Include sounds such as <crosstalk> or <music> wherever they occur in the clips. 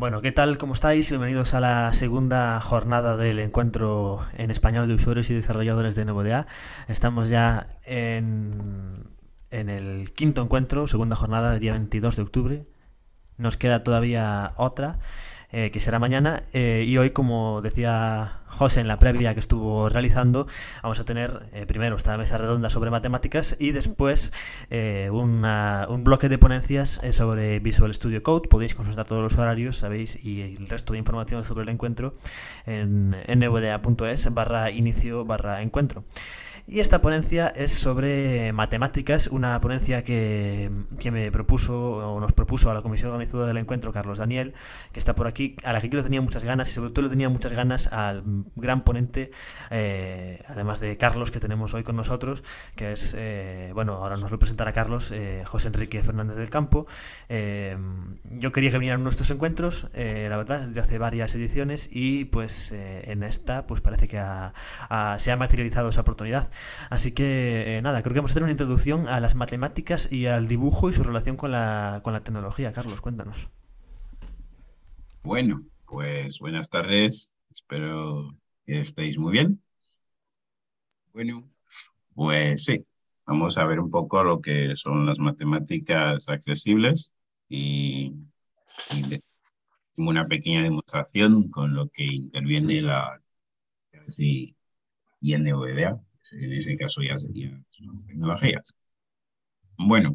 Bueno, ¿qué tal? ¿Cómo estáis? Bienvenidos a la segunda jornada del encuentro en español de usuarios y desarrolladores de NVDA. Estamos ya en, en el quinto encuentro, segunda jornada del día 22 de octubre. Nos queda todavía otra. Eh, que será mañana. Eh, y hoy, como decía José en la previa que estuvo realizando, vamos a tener eh, primero esta mesa redonda sobre matemáticas y después un bloque de ponencias sobre Visual Studio Code. Podéis consultar todos los horarios, sabéis, y el resto de información sobre el encuentro en nvda.es barra inicio barra encuentro. Y esta ponencia es sobre matemáticas, una ponencia que, me propuso o nos propuso a la comisión organizadora del encuentro Carlos Daniel, que está por aquí, a la que yo tenía muchas ganas y sobre todo le tenía muchas ganas al gran ponente, eh, además de Carlos que tenemos hoy con nosotros, que es, eh, bueno, ahora nos lo presentará Carlos, eh, José Enrique Fernández del Campo. yo quería que vinieran nuestros encuentros, la verdad, desde hace varias ediciones y pues en esta pues parece que se ha materializado esa oportunidad. Así que eh, nada, creo que vamos a hacer una introducción a las matemáticas y al dibujo y su relación con la, con la tecnología. Carlos, cuéntanos. Bueno, pues buenas tardes. Espero que estéis muy bien. Bueno, pues sí, vamos a ver un poco lo que son las matemáticas accesibles y, una pequeña demostración con lo que interviene la y, y NVDA en ese caso ya serían tecnologías. Bueno,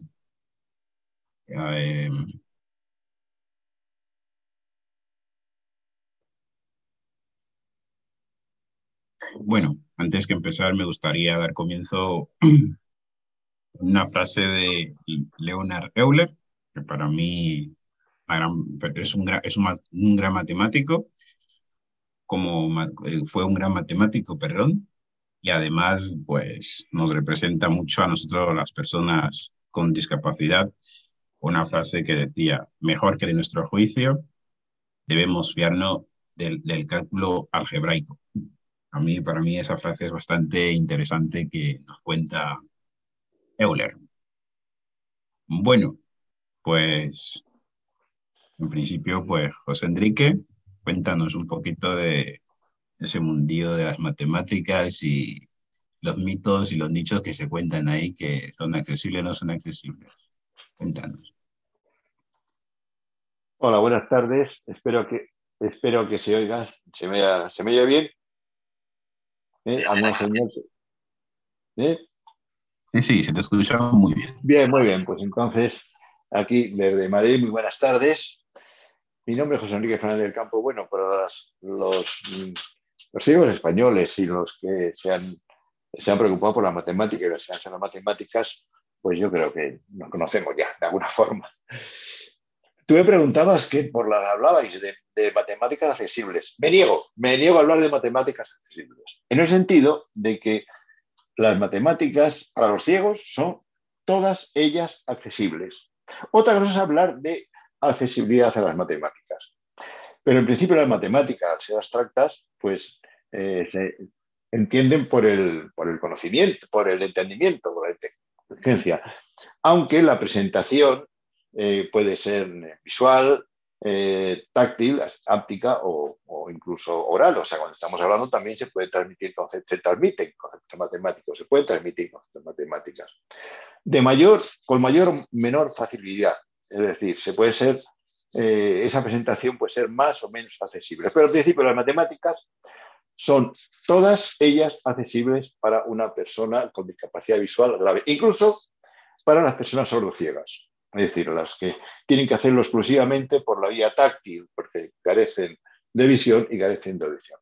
bueno, antes que empezar me gustaría dar comienzo <clears throat> una frase de Leonard Euler, que para mí es un, es un gran matemático, como eh, fue un gran matemático, perdón, y además pues nos representa mucho a nosotros las personas con discapacidad. Una frase que decía, mejor que de nuestro juicio, debemos fiarnos del, del cálculo algebraico. A mí, para mí esa frase es bastante interesante que nos cuenta Euler. Bueno, pues en principio, pues José Enrique, cuéntanos un poquito de ese mundillo de las matemáticas y los mitos y los nichos que se cuentan ahí que son accesibles o no son accesibles. Cuéntanos. Hola, buenas tardes. Espero que, espero que se oiga, se me, se me oye bien. ¿Eh? señor? ¿Eh? Sí, se te escucha muy bien. Bien, muy bien. Pues entonces, aquí desde Madrid, muy buenas tardes. Mi nombre es José Enrique Fernández del Campo. Bueno, para los los ciegos españoles y los que se han, preocupado por la matemática y las ciencias las matemáticas, pues yo creo que nos conocemos ya, de alguna forma. Tú me preguntabas que por la hablabais de, matemáticas accesibles. Me niego, me niego a hablar de matemáticas accesibles. En el sentido de que las matemáticas para los ciegos son todas ellas accesibles. Otra cosa es hablar de accesibilidad a las matemáticas. Pero en principio las matemáticas, al ser abstractas, pues eh, se entienden por el, por el conocimiento, por el entendimiento, por la inteligencia. Aunque la presentación eh, puede ser visual, eh, táctil, áptica o, incluso oral. O sea, cuando estamos hablando también se puede transmitir conceptos, se transmiten conceptos matemáticos, se pueden transmitir conceptos matemáticas. De mayor, con mayor o menor facilidad. Es decir, se puede ser, esa presentación puede ser más o menos accesible. Pero al principio las matemáticas son todas ellas accesibles para una persona con discapacidad visual grave, incluso para las personas sordociegas, es decir, las que tienen que hacerlo exclusivamente por la vía táctil, porque carecen de visión y carecen de audición.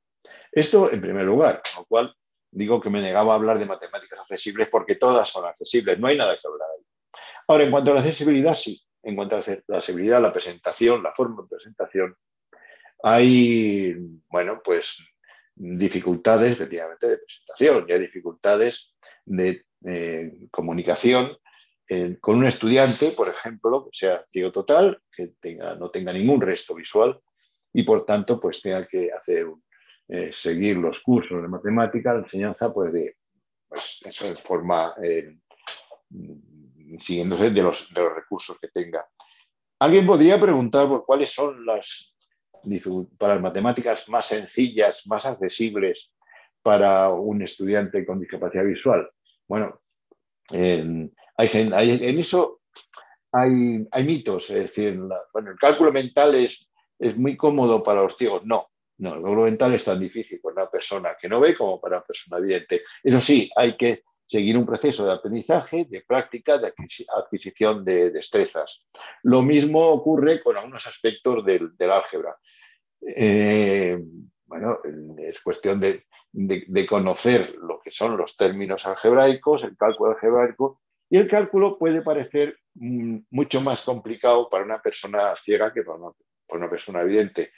Esto en primer lugar, con lo cual digo que me negaba a hablar de matemáticas accesibles porque todas son accesibles, no hay nada que hablar ahí. Ahora, en cuanto a la accesibilidad, sí, en cuanto a la accesibilidad, la presentación, la forma de presentación, hay, bueno, pues dificultades, efectivamente, de presentación, ya dificultades de eh, comunicación eh, con un estudiante, por ejemplo, que sea ciego total, que tenga, no tenga ningún resto visual y, por tanto, pues tenga que hacer eh, seguir los cursos de matemática, la enseñanza, pues de, pues, eso forma, siguiéndose de los, de los recursos que tenga. Alguien podría preguntar por cuáles son las para las matemáticas más sencillas, más accesibles para un estudiante con discapacidad visual. Bueno, en, en eso hay, hay, mitos, es decir, bueno, el cálculo mental es, es muy cómodo para los ciegos. No, no, el cálculo mental es tan difícil para una persona que no ve como para una persona evidente. Eso sí, hay que seguir un proceso de aprendizaje, de práctica, de adquisición de destrezas. Lo mismo ocurre con algunos aspectos del, álgebra. Eh, bueno, es cuestión de, conocer lo que son los términos algebraicos, el cálculo algebraico, y el cálculo puede parecer mm, mucho más complicado para una persona ciega que para una, persona evidente.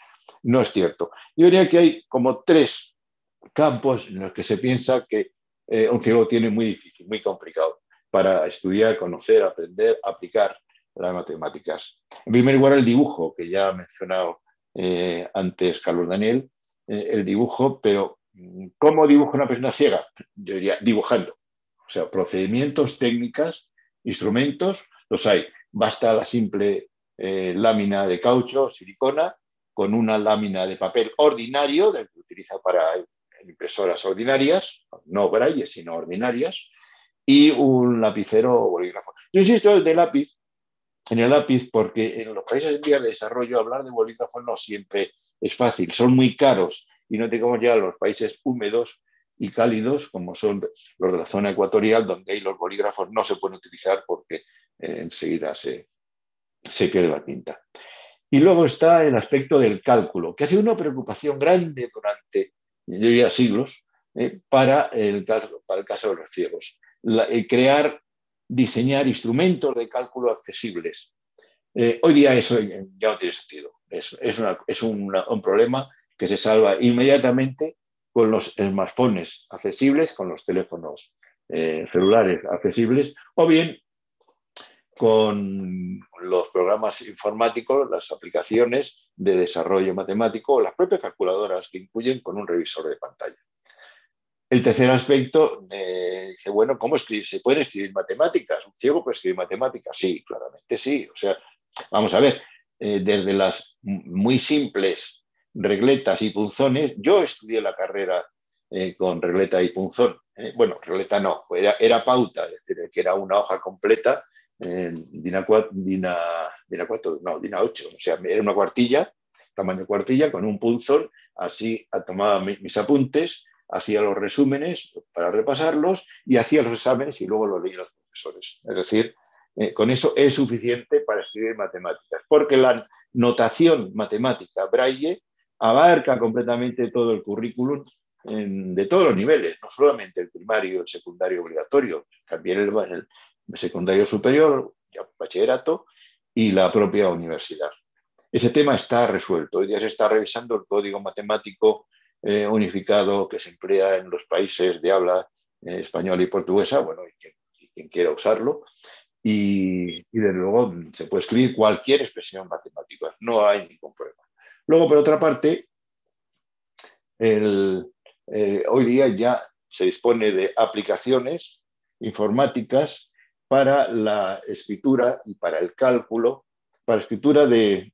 No es cierto. Yo diría que hay como tres campos en los que se piensa que eh, un ciego tiene muy difícil, muy complicado para estudiar, conocer, aprender, aplicar las matemáticas. En primer lugar, el dibujo, que ya ha mencionado eh, antes Carlos Daniel, eh, el dibujo, pero mm, ¿cómo dibuja una persona ciega? Yo diría dibujando. O sea, procedimientos, técnicas, instrumentos, los hay. Basta la simple lámina de caucho, silicona, con una lámina de papel ordinario, que utiliza para impresoras ordinarias, no braille, sino ordinarias, y un lapicero o bolígrafo. Yo insisto de lápiz, en el lápiz, porque en los países en vías de desarrollo hablar de bolígrafo no siempre es fácil, son muy caros y no tengamos ya los países húmedos y cálidos, como son los de la zona ecuatorial, donde ahí los bolígrafos no se pueden utilizar porque eh, enseguida se, se pierde la tinta. Y luego está el aspecto del cálculo, que ha sido una preocupación grande durante yo diría siglos, eh, para, el, caso de los ciegos. crear, diseñar instrumentos de cálculo accesibles. Eh, hoy día eso ya no tiene sentido. Es, es, un problema que se salva inmediatamente con los smartphones accesibles, con los teléfonos eh, celulares accesibles, o bien con los programas informáticos, las aplicaciones de desarrollo matemático o las propias calculadoras que incluyen con un revisor de pantalla. El tercer aspecto, eh, bueno, ¿cómo escribir? ¿Se puede escribir matemáticas? ¿Un ciego puede escribir matemáticas? Sí, claramente sí. O sea, vamos a ver, eh, desde las muy simples regletas y punzones, yo estudié la carrera eh, con regleta y punzón. bueno, regleta no, era, era pauta, es decir, que era una hoja completa Dina, 4, Dina, Dina 4, no, Dina 8, o sea, era una cuartilla, tamaño cuartilla, con un punzón, así tomaba mis apuntes, hacía los resúmenes para repasarlos y hacía los exámenes y luego los leía los profesores. Es decir, eh, con eso es suficiente para escribir matemáticas, porque la notación matemática braille abarca completamente todo el currículum de todos los niveles, no solamente el primario, el secundario obligatorio, también el, secundario superior, bachillerato y la propia universidad. Ese tema está resuelto. Hoy día se está revisando el código matemático eh, unificado que se emplea en los países de habla eh, española y portuguesa, bueno, y quien, quiera usarlo. Y, desde luego se puede escribir cualquier expresión matemática, no hay ningún problema. Luego, por otra parte, eh, hoy día ya se dispone de aplicaciones informáticas para la escritura y para el cálculo, para escritura de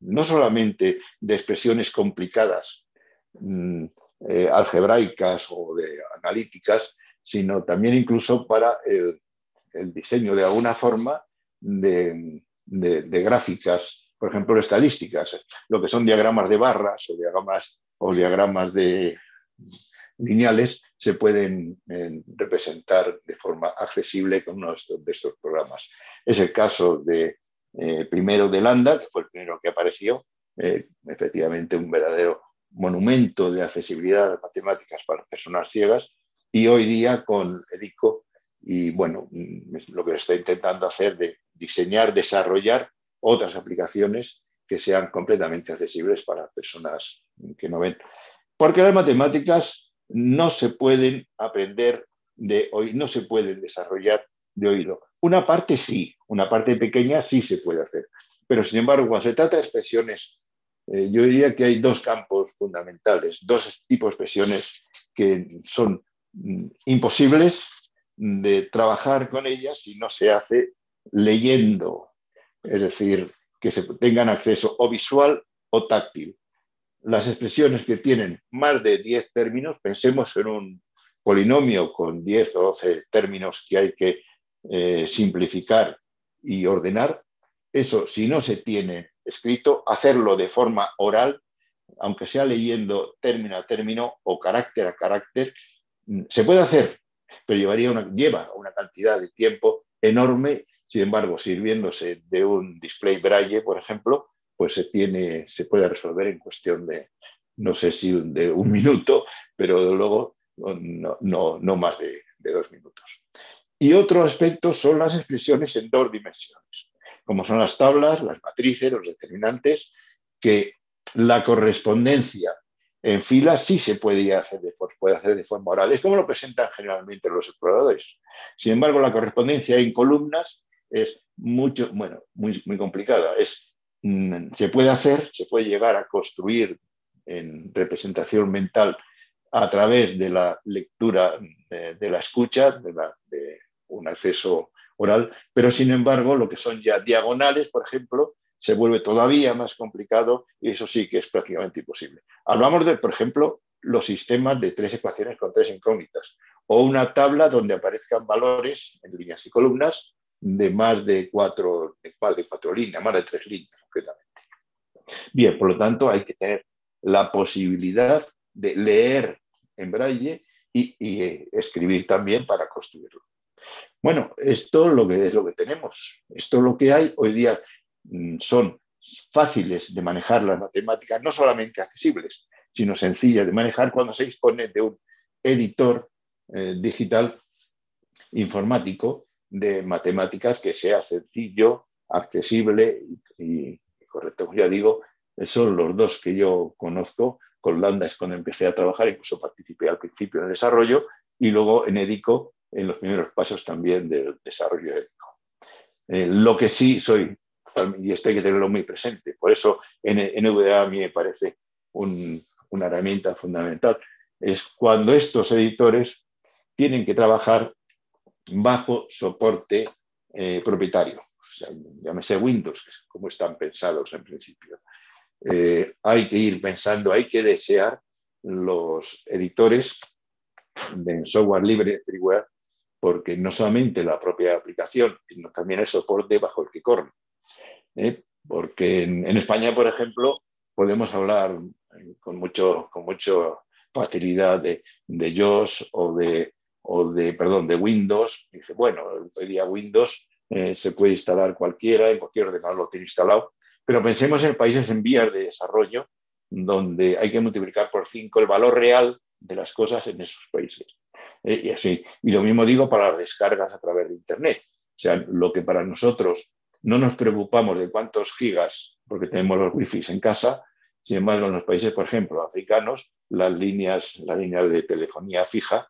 no solamente de expresiones complicadas, mm, eh, algebraicas o de analíticas, sino también incluso para el, diseño de alguna forma de, gráficas, por ejemplo, estadísticas, lo que son diagramas de barras o diagramas, o diagramas de lineales se pueden eh, representar de forma accesible con uno de estos, programas. Es el caso de eh, primero de Landa, que fue el primero que apareció, eh, efectivamente un verdadero monumento de accesibilidad de matemáticas para personas ciegas, y hoy día con EDICO, y bueno, mm, lo que está intentando hacer de diseñar, desarrollar otras aplicaciones que sean completamente accesibles para personas que no ven. Porque las matemáticas no se pueden aprender de oír, no se pueden desarrollar de oído. Una parte sí, una parte pequeña sí se puede hacer, pero sin embargo, cuando se trata de expresiones, eh, yo diría que hay dos campos fundamentales, dos tipos de expresiones que son mm, imposibles de trabajar con ellas si no se hace leyendo, es decir, que se tengan acceso o visual o táctil. Las expresiones que tienen más de 10 términos, pensemos en un polinomio con 10 o 12 términos que hay que eh, simplificar y ordenar, eso si no se tiene escrito, hacerlo de forma oral, aunque sea leyendo término a término o carácter a carácter, mm, se puede hacer, pero llevaría una, lleva una cantidad de tiempo enorme. Sin embargo, sirviéndose de un display braille, por ejemplo, pues se, tiene, se puede resolver en cuestión de, no sé si de un <laughs> minuto, pero luego no, no, más de, dos minutos. Y otro aspecto son las expresiones en dos dimensiones, como son las tablas, las matrices, los determinantes, que la correspondencia en fila sí se puede hacer, de, puede hacer de forma oral. Es como lo presentan generalmente los exploradores. Sin embargo, la correspondencia en columnas es mucho, bueno, muy, muy complicada. Es, se puede hacer, se puede llegar a construir en representación mental a través de la lectura de, la escucha, de, de, un acceso oral, pero sin embargo lo que son ya diagonales, por ejemplo, se vuelve todavía más complicado y eso sí que es prácticamente imposible. Hablamos de, por ejemplo, los sistemas de tres ecuaciones con tres incógnitas o una tabla donde aparezcan valores en líneas y columnas de más de cuatro, de más de cuatro líneas, más de tres líneas Bien, por lo tanto hay que tener la posibilidad de leer en braille y, y escribir también para construirlo. Bueno, esto es lo que es lo que tenemos. Esto es lo que hay. Hoy día Mm, son fáciles de manejar las matemáticas, no solamente accesibles, sino sencillas de manejar cuando se dispone de un editor eh, digital informático de matemáticas que sea sencillo, accesible y, correcto. Ya digo, son los dos que yo conozco. Con Landa es cuando empecé a trabajar, incluso participé al principio en el desarrollo y luego en Edico en los primeros pasos también del desarrollo ético. Eh, lo que sí soy y esto hay que tenerlo muy presente. Por eso NVDA a mí me parece una herramienta fundamental. Es cuando estos editores tienen que trabajar bajo soporte eh, propietario, llámese Windows, que es como están pensados en principio. Eh, hay que ir pensando, hay que desear los editores de software libre, freeware, porque no solamente la propia aplicación, sino también el soporte bajo el que corre. ¿eh? porque en, España, por ejemplo, podemos hablar con mucho, con mucho facilidad de, de JOS o de, o de, perdón, de Windows. dice, bueno, hoy día Windows eh, se puede instalar cualquiera, en cualquier ordenador lo tiene instalado, pero pensemos en países en vías de desarrollo donde hay que multiplicar por cinco el valor real de las cosas en esos países. Eh, y así. Y lo mismo digo para las descargas a través de Internet. O sea, lo que para nosotros no nos preocupamos de cuántos gigas, porque tenemos los wifi en casa. Sin embargo, en los países, por ejemplo, africanos, las líneas, las líneas de telefonía fija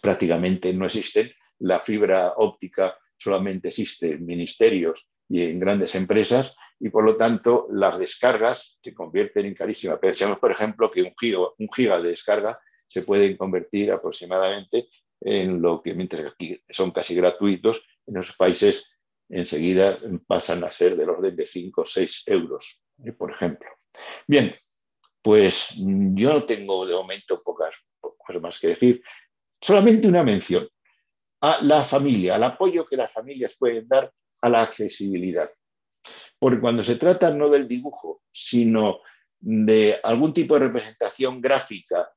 prácticamente no existen. La fibra óptica solamente existe en ministerios y en grandes empresas y por lo tanto las descargas se convierten en carísimas. Pensemos, por ejemplo, que un giga, de descarga se puede convertir aproximadamente en lo que, mientras aquí son casi gratuitos, en los países enseguida pasan a ser del orden de 5 o 6 euros, eh, por ejemplo. Bien, pues yo no tengo de momento pocas cosas más que decir. Solamente una mención a la familia, al apoyo que las familias pueden dar a la accesibilidad. Porque cuando se trata no del dibujo, sino de algún tipo de representación gráfica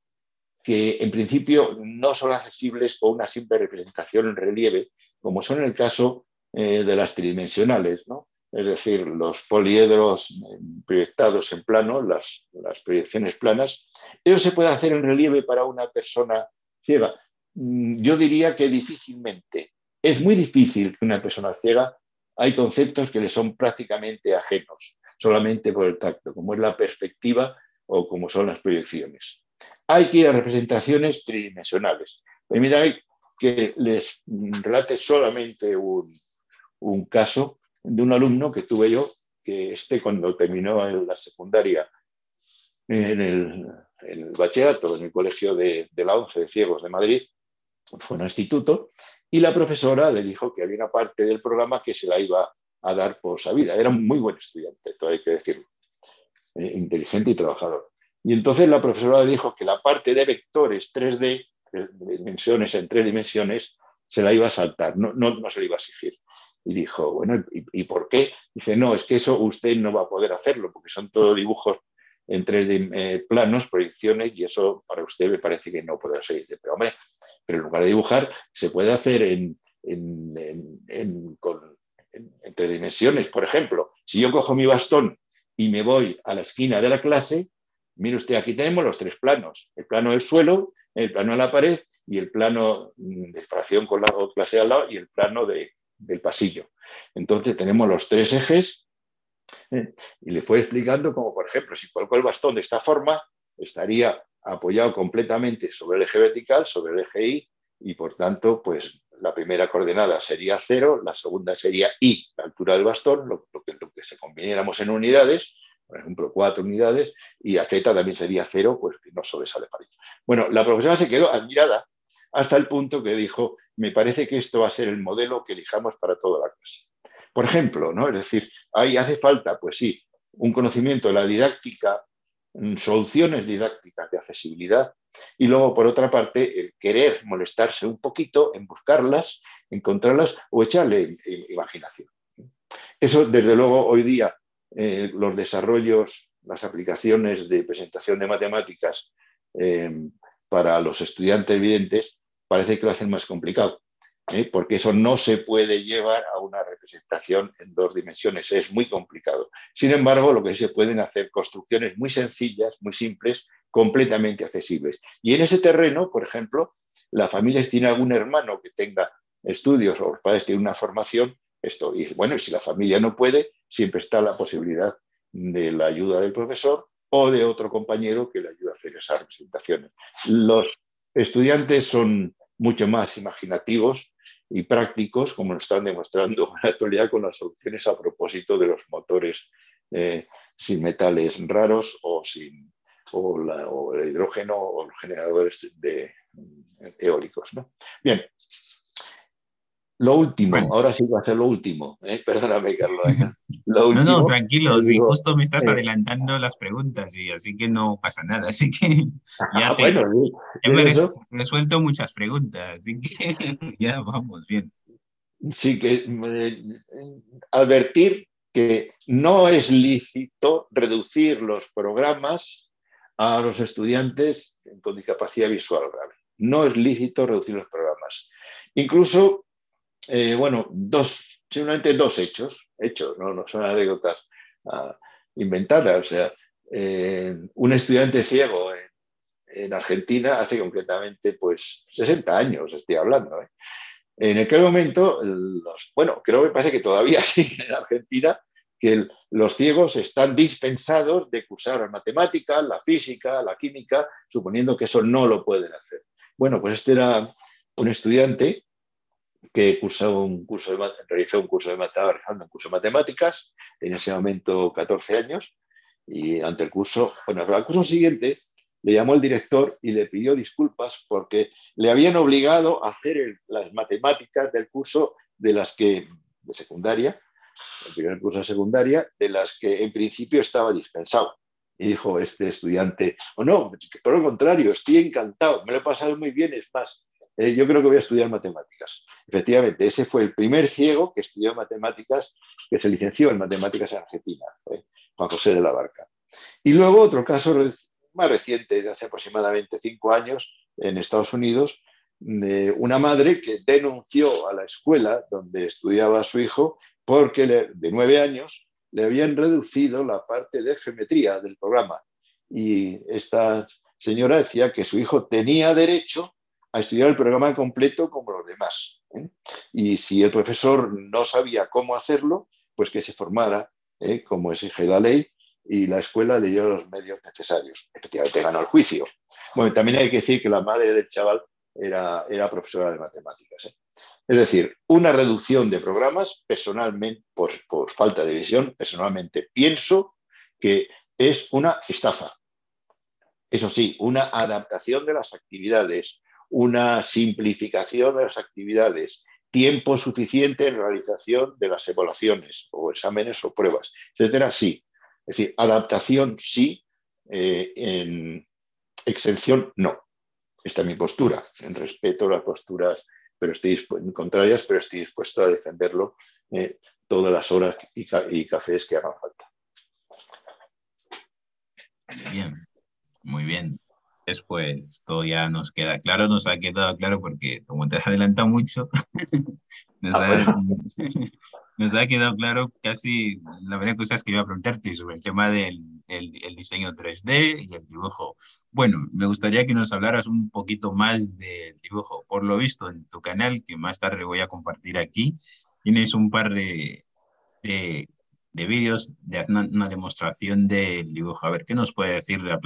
que en principio no son accesibles con una simple representación en relieve, como son el caso eh, de las tridimensionales, ¿no? es decir, los poliedros eh, proyectados en plano, las, las, proyecciones planas. Eso se puede hacer en relieve para una persona ciega. Mm, yo diría que difícilmente. Es muy difícil que una persona ciega, hay conceptos que le son prácticamente ajenos, solamente por el tacto, como es la perspectiva o como son las proyecciones. Hay que ir a representaciones tridimensionales. Permítanme que les relate solamente un, un caso de un alumno que tuve yo, que este cuando terminó en la secundaria, en el, bachillerato, en el colegio de, la ONCE de Ciegos de Madrid, fue un instituto, y la profesora le dijo que había una parte del programa que se la iba a dar por sabida. Era un muy buen estudiante, todo hay que decirlo, eh, inteligente y trabajador. Y entonces la profesora dijo que la parte de vectores 3D, dimensiones en tres dimensiones, se la iba a saltar, no, no, se la iba a exigir. Y dijo, bueno, ¿y, por qué? Dice, no, es que eso usted no va a poder hacerlo, porque son todos dibujos en tres eh, planos, proyecciones, y eso para usted me parece que no puede ser. Dice, pero hombre, pero en lugar de dibujar, se puede hacer en, tres dimensiones. Por ejemplo, si yo cojo mi bastón y me voy a la esquina de la clase, mire usted, aquí tenemos los tres planos. El plano del suelo, el plano de la pared y el plano de separación con la clase al lado y el plano del pasillo. Entonces tenemos los tres ejes ¿eh? y le fue explicando como, por ejemplo, si coloco el bastón de esta forma, estaría apoyado completamente sobre el eje vertical, sobre el eje Y, y por tanto, pues la primera coordenada sería cero, la segunda sería I, la altura del bastón, lo, que, lo que, se conviniéramos en unidades, por ejemplo, cuatro unidades, y a Z también sería cero, pues no sobresale para ello. Bueno, la profesora se quedó admirada hasta el punto que dijo, me parece que esto va a ser el modelo que elijamos para toda la clase. Por ejemplo, ¿no? Es decir, ahí hace falta, pues sí, un conocimiento de la didáctica, soluciones didácticas de accesibilidad, y luego, por otra parte, el querer molestarse un poquito en buscarlas, encontrarlas o echarle imaginación. Eso, desde luego, hoy día, eh, los desarrollos, las aplicaciones de presentación de matemáticas eh, para los estudiantes evidentes, parece que lo hacen más complicado. ¿Eh? porque eso no se puede llevar a una representación en dos dimensiones, es muy complicado. Sin embargo, lo que se pueden hacer construcciones muy sencillas, muy simples, completamente accesibles. Y en ese terreno, por ejemplo, la familia tiene algún hermano que tenga estudios o los padres tienen una formación, esto, y bueno, si la familia no puede, siempre está la posibilidad de la ayuda del profesor o de otro compañero que le ayude a hacer esas representaciones. Los estudiantes son mucho más imaginativos y prácticos, como nos están demostrando en la actualidad con las soluciones a propósito de los motores eh, sin metales raros o, sin, o, el hidrógeno o los generadores de, eólicos. ¿no? Bien, lo último, ahora sí va a ser lo último. ¿eh? Perdóname, Carlos. <laughs> no, no, tranquilo, justo me estás eh, adelantando las preguntas y así que no pasa nada. Así que <laughs> ya, te, me he resuelto muchas preguntas, así que <laughs> ya vamos bien. Sí, que eh, advertir que no es lícito reducir los programas a los estudiantes con discapacidad visual grave. No es lícito reducir los programas. Incluso eh, bueno, dos, simplemente dos hechos, hechos, no, son anécdotas ah, inventadas. O sea, eh, un estudiante ciego en, Argentina hace concretamente pues 60 años, estoy hablando. ¿eh? En aquel momento, bueno, creo que parece que todavía <laughs> sí en Argentina, que los ciegos están dispensados de cursar la matemática, la física, la química, suponiendo que eso no lo pueden hacer. Bueno, pues este era un estudiante que cursó un curso de, realizó un curso de, realizando un curso de matemáticas, en ese momento 14 años, y ante el curso, bueno, al curso siguiente le llamó el director y le pidió disculpas porque le habían obligado a hacer las matemáticas del curso de las que, de secundaria, el primer curso de secundaria, de las que en principio estaba dispensado. Y dijo este estudiante, o oh, no, por el contrario, estoy encantado, me lo he pasado muy bien, es más, eh, yo creo que voy a estudiar matemáticas. Efectivamente, ese fue el primer ciego que estudió matemáticas, que se licenció en matemáticas en Argentina, Juan José de la Barca. Y luego otro caso más reciente, de hace aproximadamente cinco años, en Estados Unidos, de una madre que denunció a la escuela donde estudiaba su hijo porque de nueve años le habían reducido la parte de geometría del programa. Y esta señora decía que su hijo tenía derecho a estudiar el programa completo como los demás. ¿eh? Y si el profesor no sabía cómo hacerlo, pues que se formara, ¿eh? como exige la ley, y la escuela le dio los medios necesarios. Efectivamente ganó el juicio. Bueno, también hay que decir que la madre del chaval era, era profesora de matemáticas. ¿eh? Es decir, una reducción de programas, personalmente, por, por falta de visión, personalmente pienso que es una estafa. Eso sí, una adaptación de las actividades, una simplificación de las actividades, tiempo suficiente en realización de las evaluaciones o exámenes o pruebas, etcétera, sí. Es decir, adaptación sí, eh, en exención, no. Esta es mi postura. En respeto a las posturas pero estoy contrarias, pero estoy dispuesto a defenderlo eh, todas las horas y, cafés que hagan falta. Bien, muy bien. Después, esto ya nos queda claro, nos ha quedado claro porque como te <laughs> has adelantado mucho, <laughs> nos, ah, ha, <laughs> nos, ha, quedado claro casi la verdad cosas que iba a preguntarte sobre el tema del el, diseño 3D y el dibujo. Bueno, me gustaría que nos hablaras un poquito más del dibujo. Por lo visto en tu canal, que más tarde voy a compartir aquí, tienes un par de, de de vídeos de una, demostración del dibujo. A ver, ¿qué nos puede decir de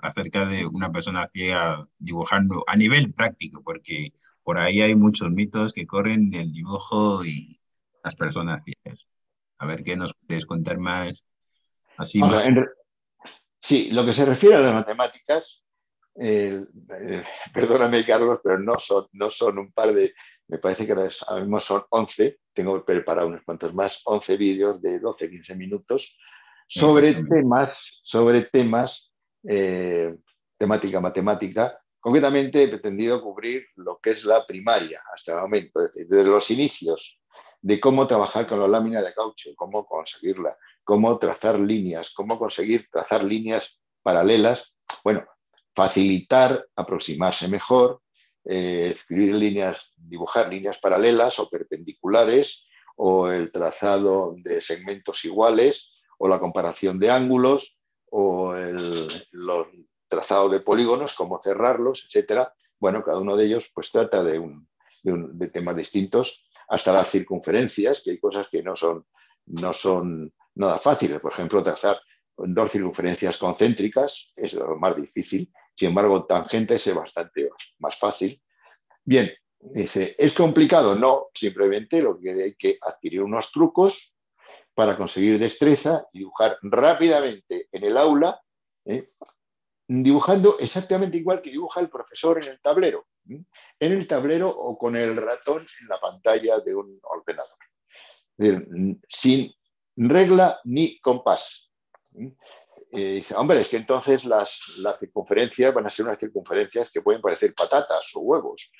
acerca de una persona ciega dibujando a nivel práctico? Porque por ahí hay muchos mitos que corren del dibujo y las personas ciegas. A ver, ¿qué nos puedes contar más? Así Sí, lo que se refiere a las matemáticas, eh, perdóname Carlos, pero no son, no son un par de, me parece que ahora mismo son 11, tengo preparado unos cuantos más, 11 vídeos de 12, 15 minutos sobre temas, sobre temas, eh, temática matemática. Concretamente he pretendido cubrir lo que es la primaria hasta el momento, es decir, desde los inicios de cómo trabajar con la lámina de caucho, cómo conseguirla, cómo trazar líneas, cómo conseguir trazar líneas paralelas. Bueno, facilitar, aproximarse mejor, eh, escribir líneas, dibujar líneas paralelas o perpendiculares, o el trazado de segmentos iguales, o la comparación de ángulos, o el los trazado de polígonos, cómo cerrarlos, etcétera. Bueno, cada uno de ellos pues trata de, un, de, temas distintos, hasta las circunferencias, que hay cosas que no son, no son nada fáciles. Por ejemplo, trazar dos circunferencias concéntricas es lo más difícil. Sin embargo, tangentes es bastante más fácil. Bien, dice, ¿es complicado? No, simplemente lo que hay que adquirir unos trucos para conseguir destreza y dibujar rápidamente en el aula, ¿eh? dibujando exactamente igual que dibuja el profesor en el tablero, en el tablero o con el ratón en la pantalla de un ordenador, sin regla ni compás. Dice, hombre, es que entonces las, las, circunferencias van a ser unas circunferencias que pueden parecer patatas o huevos.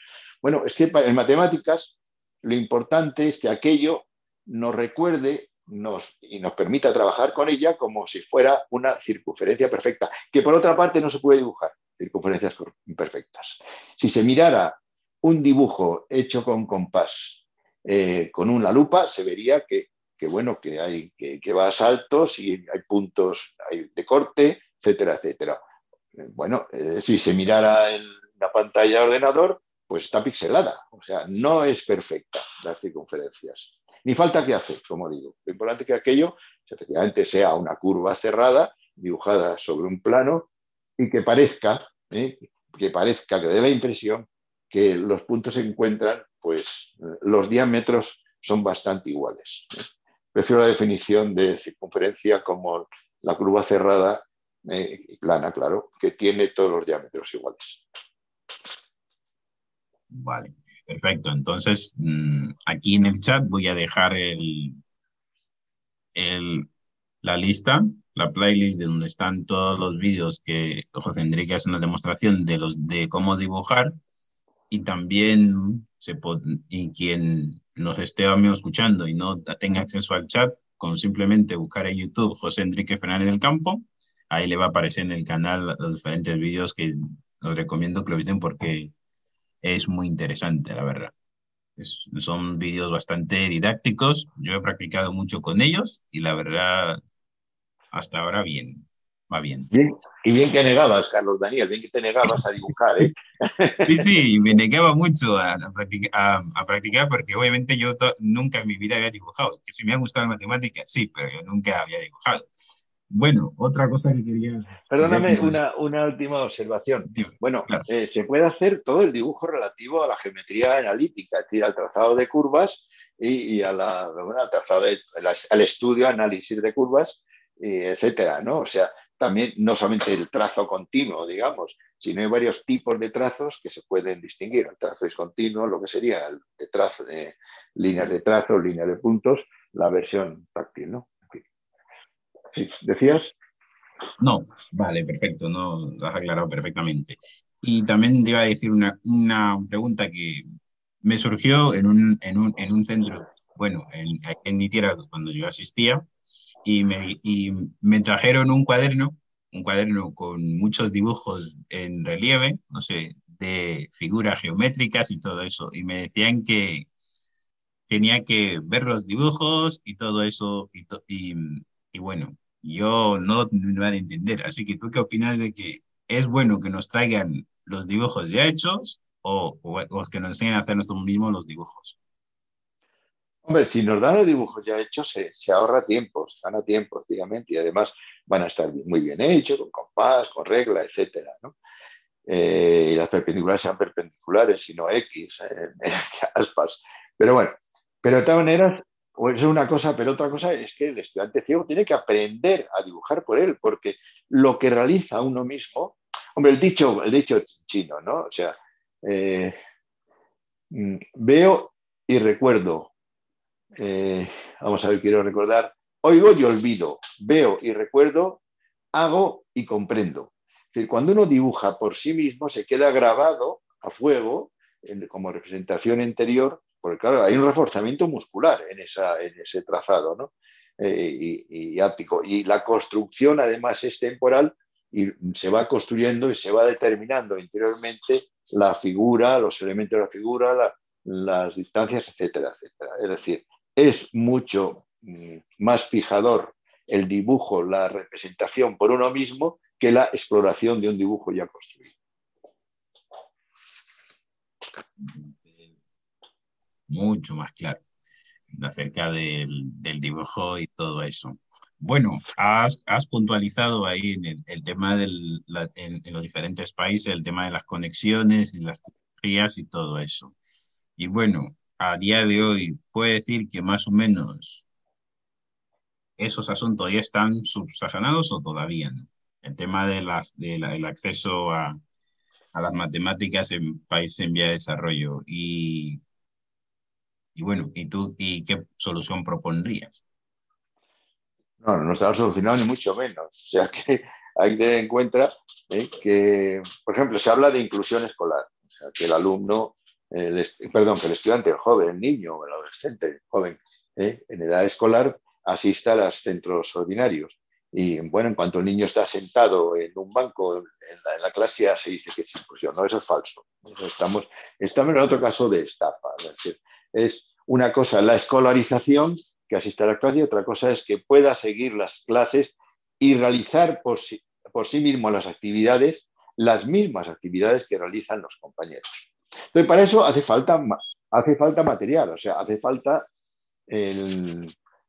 Bueno, es que en matemáticas lo importante es que aquello nos recuerde nos, y nos permita trabajar con ella como si fuera una circunferencia perfecta, que por otra parte no se puede dibujar, circunferencias imperfectas. Si se mirara un dibujo hecho con compás eh, con una lupa, se vería que que bueno, que hay, que, va a saltos y hay puntos de corte, etcétera, etcétera. Bueno, si se mirara en la pantalla de ordenador, pues está pixelada, o sea, no es perfecta las circunferencias. Ni falta que hacer, como digo. Lo importante es que aquello efectivamente sea una curva cerrada, dibujada sobre un plano y que parezca, ¿eh? que parezca, que dé la impresión que los puntos se encuentran, pues los diámetros son bastante iguales. ¿eh? Prefiero la definición de circunferencia como la curva cerrada eh, plana, claro, que tiene todos los diámetros iguales. Vale, perfecto. Entonces, mm, aquí en el chat voy a dejar la lista, la playlist de donde están todos los vídeos que José Enrique hace una demostración de cómo dibujar y también se y quien nos esté escuchando y no tenga acceso al chat, con simplemente buscar en YouTube José Enrique Fernández del Campo, ahí le va a aparecer en el canal los diferentes vídeos que os recomiendo que lo visiten porque es muy interesante, la verdad. son vídeos bastante didácticos, yo he practicado mucho con ellos y la verdad, hasta ahora bien va bien. Y bien que negabas, Carlos Daniel, bien que te negabas a dibujar, ¿eh? <laughs> Sí, sí, me negaba mucho a, a, practicar, porque obviamente yo nunca en mi vida había dibujado. Que si me ha gustado la matemática, sí, pero yo nunca había dibujado. Bueno, otra cosa que quería... Perdóname, una, una última observación. Bueno, eh, se puede hacer todo el dibujo relativo a la geometría analítica, es decir, al trazado de curvas y, a la, al, trazado al estudio, análisis de curvas, etcétera, ¿no? O sea, también no solamente el trazo continuo, digamos, sino hay varios tipos de trazos que se pueden distinguir. El trazo discontinuo, lo que sería el trazo de líneas de trazo, líneas de puntos, la versión táctil, ¿no? ¿Decías? No, vale, perfecto, no lo has aclarado perfectamente. Y también te iba a decir una, una pregunta que me surgió en un, en un, en un centro, bueno, en, en mi tierra cuando yo asistía, y me, y me trajeron un cuaderno, un cuaderno con muchos dibujos en relieve, no sé, de figuras geométricas y todo eso, y me decían que tenía que ver los dibujos y todo eso, y, y, bueno, yo no lo van a entender, así que tú qué opinas de que es bueno que nos traigan los dibujos ya hechos o, o, que nos enseñen a hacer nosotros mismos los dibujos? Hombre, si nos dan los dibujos ya hechos, se, se ahorra tiempo, se gana tiempo, obviamente, y además van a estar muy bien hechos, con compás, con regla, etcétera, ¿no? Eh, y las perpendiculares sean perpendiculares y no X, eh, <laughs> aspas. Pero bueno, pero de todas maneras, pues es una cosa, pero otra cosa es que el estudiante ciego tiene que aprender a dibujar por él, porque lo que realiza uno mismo, hombre, el dicho, el dicho chino, ¿no? O sea, eh, mm, veo y recuerdo, eh, vamos a ver, quiero recordar, oigo y olvido, veo y recuerdo, hago y comprendo. Es decir, cuando uno dibuja por sí mismo, se queda grabado a fuego como representación interior porque claro, hay un reforzamiento muscular en, esa, en ese trazado, ¿no? Eh, y, áptico. Y la construcción además es temporal y se va construyendo y se va determinando interiormente la figura, los elementos de la figura, la, las distancias, etcétera, etcétera. Es decir, es mucho mm, más fijador el dibujo, la representación por uno mismo que la exploración de un dibujo ya construido mucho más claro acerca del, del dibujo y todo eso. Bueno, has, has puntualizado ahí en el, tema del, en, los diferentes países, el tema de las conexiones y las tecnologías y todo eso. Y bueno, a día de hoy, ¿puede decir que más o menos esos asuntos ya están subsanados o todavía no? El tema de las, de del acceso a, a las matemáticas en países en vía de desarrollo y y bueno, ¿y tú y qué solución propondrías? No, no está solucionado ni mucho menos. O sea que hay que tener en cuenta ¿eh? que, por ejemplo, se habla de inclusión escolar. O sea, que el alumno, el, perdón, que el estudiante, el joven, el niño, el adolescente, el joven, ¿eh? en edad escolar, asista a los centros ordinarios. Y bueno, en cuanto el niño está sentado en un banco en la, clase, se dice que es inclusión. No, eso es falso. estamos, estamos en otro caso de estafa. Es es una cosa la escolarización, que asista a la clase, y otra cosa es que pueda seguir las clases y realizar por sí, por sí mismo las actividades, las mismas actividades que realizan los compañeros. Entonces, para eso hace falta, hace falta material, o sea, hace falta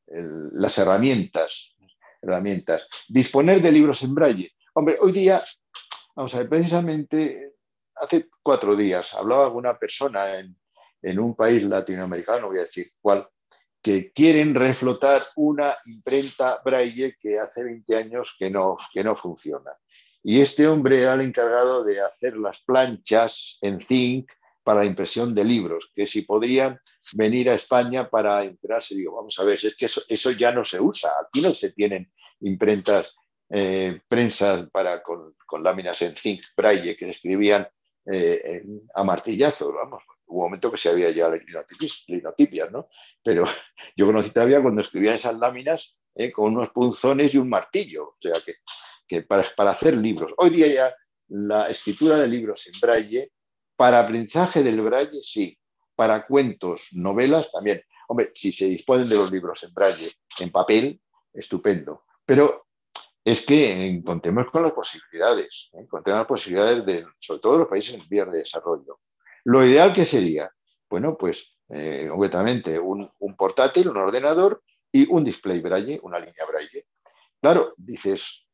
las herramientas, herramientas. Disponer de libros en braille. Hombre, hoy día, vamos a ver, precisamente hace cuatro días hablaba alguna persona en, en un país latinoamericano, voy a decir cuál, que quieren reflotar una imprenta braille que hace 20 años que no, que no funciona. Y este hombre era el encargado de hacer las planchas en zinc para la impresión de libros, que si podrían venir a España para enterarse, digo, vamos a ver, es que eso, ya no se usa, aquí no se tienen imprentas, eh, prensas para, con, láminas en zinc braille que se escribían eh, a martillazos, vamos, hubo un momento que se había ya linotipias, ¿no? Pero <laughs> yo conocí todavía cuando escribían esas láminas ¿eh? con unos punzones y un martillo, o sea, que, que para, hacer libros. Hoy día ya la escritura de libros en braille, para aprendizaje del braille, sí, para cuentos, novelas también. Hombre, si se disponen de los libros en braille, en papel, estupendo. Pero es que contemos con las posibilidades, ¿eh? contemos las posibilidades de, sobre todo los países en vías de desarrollo. Lo ideal que sería, bueno, pues eh, obviamente un, portátil, un ordenador y un display braille, una línea braille. Claro, dices,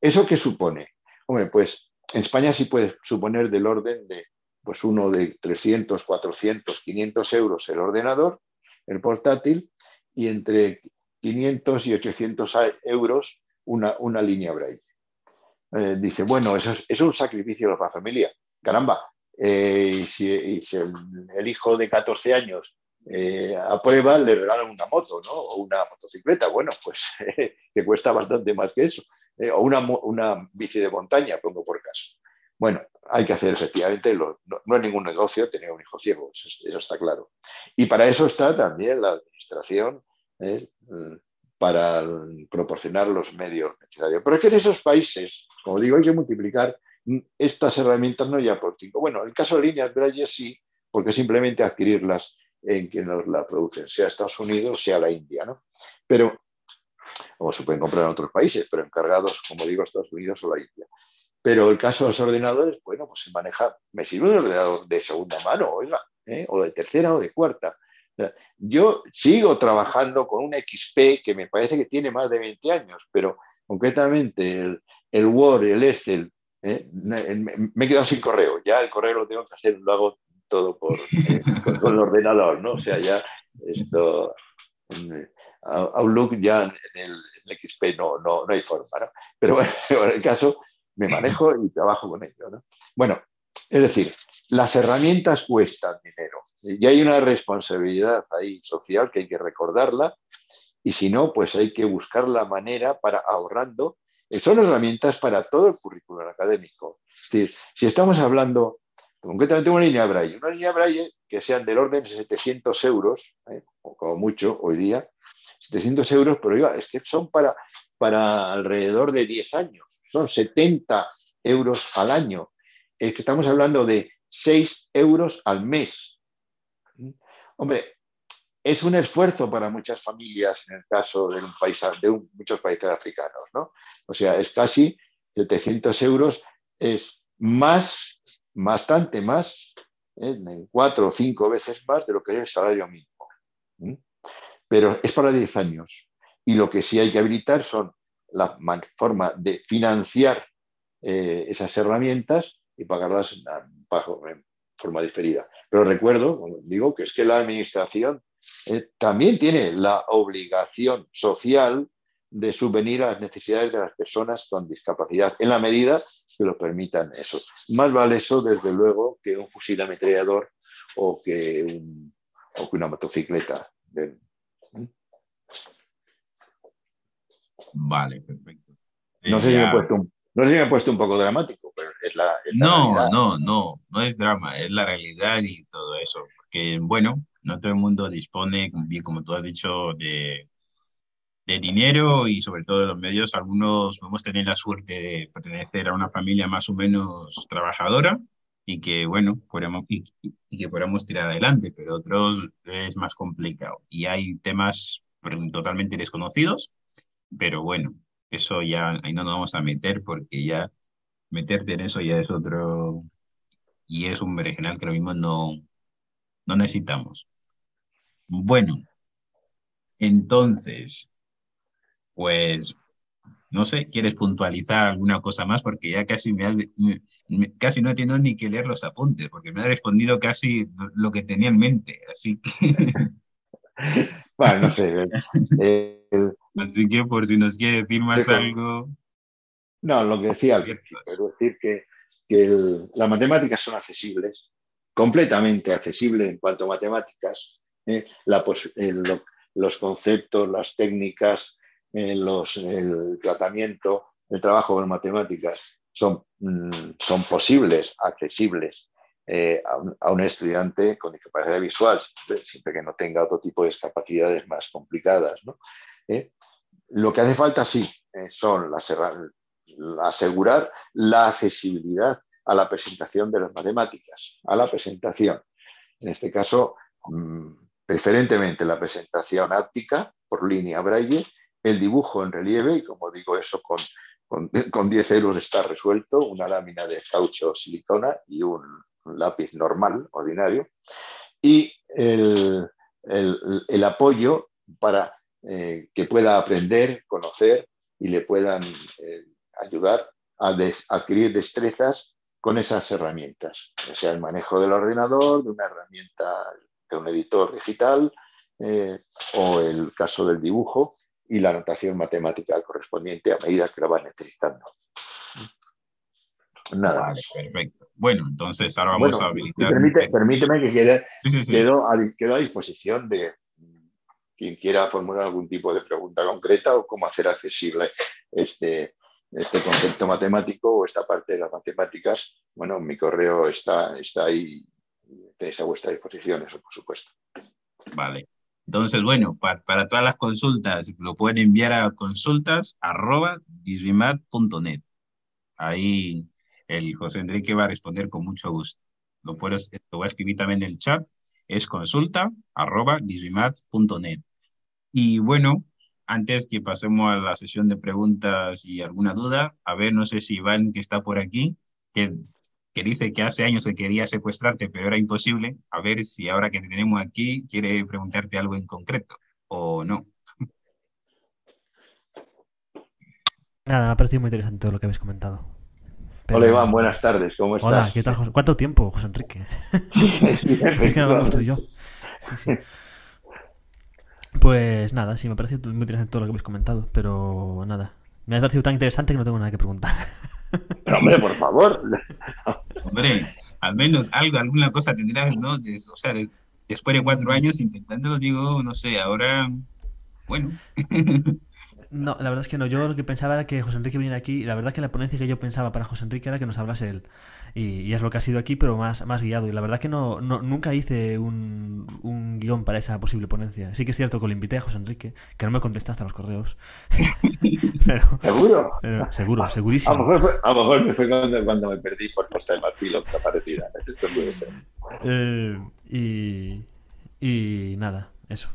¿eso qué supone? Hombre, pues en España sí puede suponer del orden de, pues uno de 300, 400, 500 euros el ordenador, el portátil, y entre 500 y 800 euros una, línea braille. Eh, dice, bueno, eso es, un sacrificio para la familia. Caramba, eh, si, el, hijo de 14 años eh, aprueba, le regalan una moto o una motocicleta. Bueno, pues <laughs> que cuesta bastante más que eso. eh, o una, una, bici de montaña, pongo por caso. Bueno, hay que hacer efectivamente, no, no, es ningún negocio tener un hijo ciego, eso, está claro. Y para eso está también la administración ¿eh? para proporcionar los medios necesarios. Pero es que en esos países, como digo, hay que multiplicar estas herramientas no ya por cinco. Bueno, en el caso de líneas Braille sí, porque simplemente adquirirlas en quien nos la producen, sea Estados Unidos, sea la India, ¿no? Pero, o se pueden comprar en otros países, pero encargados, como digo, Estados Unidos o la India. Pero el caso de los ordenadores, bueno, pues se maneja, me sirve un ordenador de segunda mano, oiga, ¿eh? o de tercera o de cuarta. Yo sigo trabajando con un XP que me parece que tiene más de 20 años, pero concretamente el, el Word, el Excel, ¿eh? me he quedado sin correo. Ya el correo lo tengo que hacer, lo hago todo por, eh, con, el ordenador, ¿no? O sea, ya esto, Outlook ya en el, XP no, no, no, hay forma, ¿no? Pero bueno, <laughs> en el caso me manejo y trabajo con ello, ¿no? Bueno, es decir, las herramientas cuestan dinero y hay una responsabilidad ahí social que hay que recordarla y si no, pues hay que buscar la manera para ahorrando. Son herramientas para todo el currículum académico. Es decir, si estamos hablando concretamente una línea Braille, una línea Braille que sean del orden de 700 euros, ¿eh? o como mucho hoy día, 700 euros, pero es que son para, para alrededor de 10 años, son 70 euros al año. Es que estamos hablando de 6 euros al mes. Hombre, es un esfuerzo para muchas familias en el caso de, un país, de muchos países africanos, ¿no? O sea, es casi 700 euros, es más bastante más, ¿eh? cuatro o cinco veces más de lo que es el salario mínimo. Pero es para 10 años. Y lo que sí hay que habilitar son la forma de financiar eh, esas herramientas y pagarlas bajo, en forma diferida. Pero recuerdo, digo, que es que la administración eh, también tiene la obligación social de subvenir a las necesidades de las personas con discapacidad, en la medida que lo permitan eso. Más vale eso, desde luego, que un fusil ametrallador o que, un, o que una motocicleta. Vale, perfecto. No sé, si me he puesto un, no sé si me he puesto un poco dramático, pero es la. no, no, no, no es drama, es la realidad y todo eso. Porque, bueno, no todo el mundo dispone, como tú has dicho, de de dinero y sobre todo de los medios. Algunos podemos tener la suerte de pertenecer a una familia más o menos trabajadora y que, bueno, podamos, y, que podamos tirar adelante, pero otros es más complicado. Y hay temas totalmente desconocidos, pero bueno, eso ya ahí no nos vamos a meter porque ya meterte en eso ya es otro, y es un berenjenal que lo mismo no, no necesitamos. Bueno, entonces, pues, no sé, ¿quieres puntualizar alguna cosa más? Porque ya casi me has, casi no he tenido ni que leer los apuntes, porque me ha respondido casi lo que tenía en mente, así que... <laughs> bueno, no sé. Eh, así que por si nos quiere decir más algo... No, lo que decía, es decir que, que las matemáticas son accesibles, completamente accesibles en cuanto a matemáticas, eh, la, los conceptos, las técnicas, los, el tratamiento, el trabajo con matemáticas son, mm, son posibles, accesibles eh, a, un, estudiante con discapacidad visual, siempre, que no tenga otro tipo de discapacidades más complicadas. Eh, lo que hace falta, sí, eh, son asegurar la accesibilidad a la presentación de las matemáticas, a la presentación. En este caso, mm, preferentemente la presentación áptica por línea braille el dibujo en relieve, y como digo, eso con, con, <laughs> 10 euros está resuelto, una lámina de caucho silicona y un, lápiz normal, ordinario, y el, apoyo para eh, que pueda aprender, conocer y le puedan eh, ayudar a adquirir destrezas con esas herramientas, ya sea el manejo del ordenador, de una herramienta de un editor digital eh, o el caso del dibujo, y la notación matemática correspondiente a medida que la vas necesitando. Nada. Vale, perfecto. Bueno, entonces ahora vamos a habilitar. permíteme que quede, Quedo, a, disposición de quien quiera formular algún tipo de pregunta concreta o cómo hacer accesible este, este concepto matemático o esta parte de las matemáticas, bueno, mi correo está, está ahí, tenéis a vuestra disposición, eso por supuesto. Vale. Entonces, bueno, para, todas las consultas, lo pueden enviar a consultas.disbimat.net. Ahí el José Enrique va a responder con mucho gusto. Lo, puedes, lo voy a escribir también en el chat. Es consulta.disbimat.net. Y bueno, antes que pasemos a la sesión de preguntas y alguna duda, a ver, no sé si Iván, que está por aquí, que, que dice que hace años se quería secuestrarte, pero era imposible, a ver si ahora que te tenemos aquí quiere preguntarte algo en concreto o no. <laughs> Nada, me ha parecido muy interesante todo lo que habéis comentado. Hola Iván, buenas tardes, ¿cómo estás? Hola, ¿qué tal, José? ¿Cuánto tiempo, José Enrique? <laughs> <laughs> es que no hablamos tú y yo. Sí, sí. Pues nada, sí, me parece muy interesante todo lo que habéis comentado, pero nada. Me ha parecido tan interesante que no tengo nada que preguntar. Hombre, por favor. hombre, al menos algo, alguna cosa tendrás, ¿no? o sea, después de cuatro años intentándolo, digo, no sé, ahora, bueno. <laughs> No, la verdad es que no. Yo lo que pensaba era que José Enrique viniera aquí. Y la verdad que la ponencia que yo pensaba para José Enrique era que nos hablase él. Y, es lo que ha sido aquí, pero más, más guiado. Y la verdad que no, no nunca hice un, un, guion para esa posible ponencia. Sí que es cierto que lo invité a José Enrique, que no me contestaste a los correos. <laughs> ¿Seguro? seguro, segurísimo. A lo mejor, me fue cuando, me perdí por Costa de Marfil otra parecida. Eh, y, y nada, eso.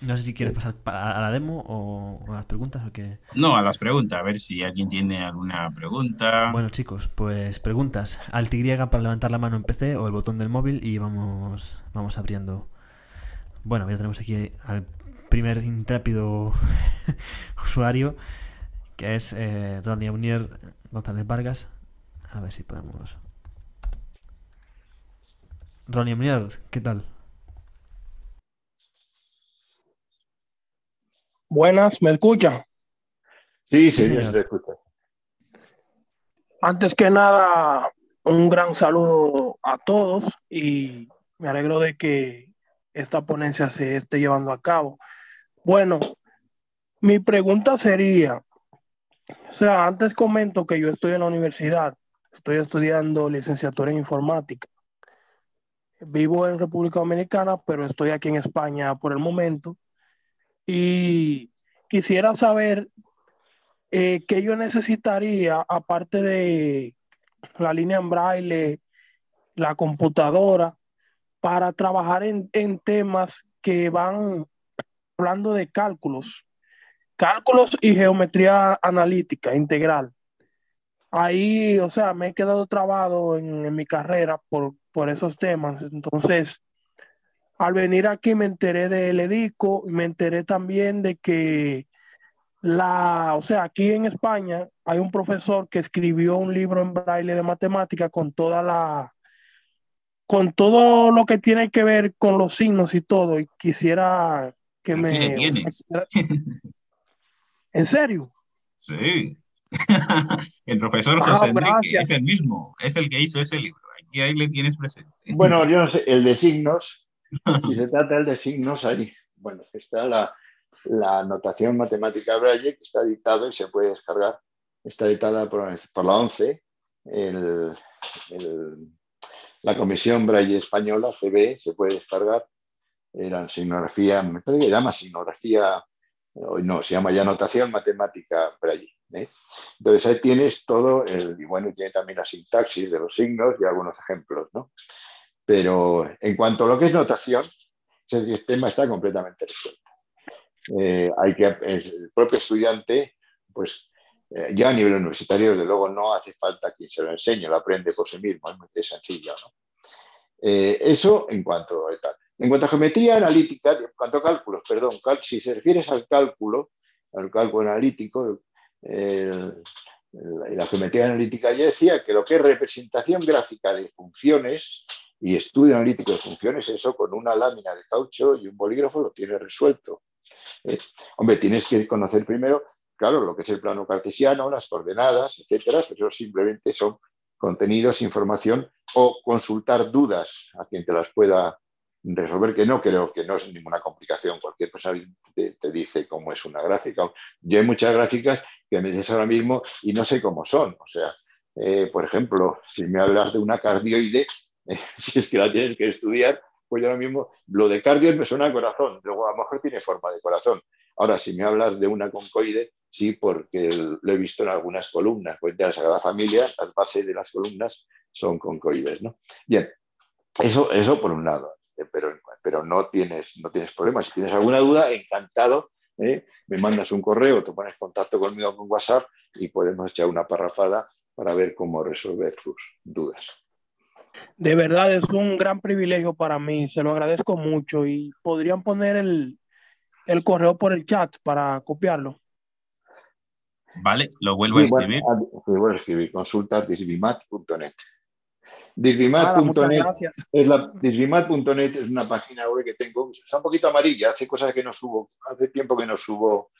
No sé si quieres pasar a la demo o a las preguntas o qué. No, a las preguntas, a ver si alguien tiene alguna pregunta. Bueno, chicos, pues preguntas. Alt Y para levantar la mano en PC o el botón del móvil y vamos, vamos abriendo. Bueno, ya tenemos aquí al primer intrépido <laughs> usuario, que es eh, Ronnie Unier González Vargas. A ver si podemos. Ronnie Unier, ¿qué tal? Buenas, ¿me escuchan? Sí, sí, se escucha. Antes que nada, un gran saludo a todos y me alegro de que esta ponencia se esté llevando a cabo. Bueno, mi pregunta sería, o sea, antes comento que yo estoy en la universidad, estoy estudiando licenciatura en informática. Vivo en República Dominicana, pero estoy aquí en España por el momento y quisiera saber eh, qué yo necesitaría, aparte de la línea en braille, la computadora, para trabajar en, temas que van hablando de cálculos, cálculos y geometría analítica integral. Ahí, o sea, me he quedado trabado en, en mi carrera por, por esos temas. Entonces, al venir aquí me enteré del EDICO, me enteré también de que la, o sea, aquí en España hay un profesor que escribió un libro en braille de matemática con toda la, con todo lo que tiene que ver con los signos y todo, y quisiera que me... ¿En serio? Sí. <laughs> el profesor ah, José Enrique es el mismo, es el que hizo ese libro. Aquí ahí le tienes presente. Bueno, yo no sé, el de signos, si se trata de signos, ahí, bueno, está la, la notación matemática Braille que está editada y se puede descargar. Está editada por, la ONCE, la Comisión Braille Española, CB, se puede descargar. Era signografía, me parece que llama signografía, no, se llama ya notación matemática Braille. ¿eh? Entonces ahí tienes todo, el, y bueno, tiene también la sintaxis de los signos y algunos ejemplos, ¿no? Pero en cuanto a lo que es notación, ese sistema está completamente resuelto. Eh, hay que, el propio estudiante, pues eh, ya a nivel universitario, desde luego, no hace falta quien se lo enseñe, lo aprende por sí mismo, es muy sencillo. ¿no? Eh, eso en cuanto a tal. En cuanto a geometría analítica, en cuanto a cálculos, perdón, si se refieres al cálculo, al cálculo analítico, la geometría analítica ya decía que lo que es representación gráfica de funciones y estudio analítico de funciones, eso con una lámina de caucho y un bolígrafo lo tiene resuelto. ¿eh? Hombre, tienes que conocer primero, claro, lo que es el plano cartesiano, las coordenadas, etcétera, pero simplemente son contenidos, información o consultar dudas a quien te las pueda resolver, que no creo que no es ninguna complicación. Cualquier persona te, dice cómo es una gráfica. Yo hay muchas gráficas que me dices ahora mismo y no sé cómo son. O sea, eh, por ejemplo, si me hablas de una cardioide, <laughs> si es que la tienes que estudiar, pues yo ahora mismo lo de cardio me suena a corazón, luego a lo mejor tiene forma de corazón. Ahora, si me hablas de una concoide, sí, porque lo he visto en algunas columnas, pues de la Sagrada Familia, las bases de las columnas son concoides, ¿no? Bien, eso, eso por un lado, eh, pero, pero no, tienes, no tienes problemas. Si tienes alguna duda, encantado, ¿eh? me mandas un correo, te pones contacto conmigo con WhatsApp y podemos echar una parrafada para ver cómo resolver tus dudas. De verdad es un gran privilegio para mí, se lo agradezco mucho y podrían poner el, el correo por el chat para copiarlo. Vale, lo vuelvo a escribir. lo vuelvo a escribir, consultas disbimat.net. Disbimat.net es, la, disbimat.net es una página web que tengo, está un poquito amarilla, hace cosas que no subo, hace tiempo que no subo,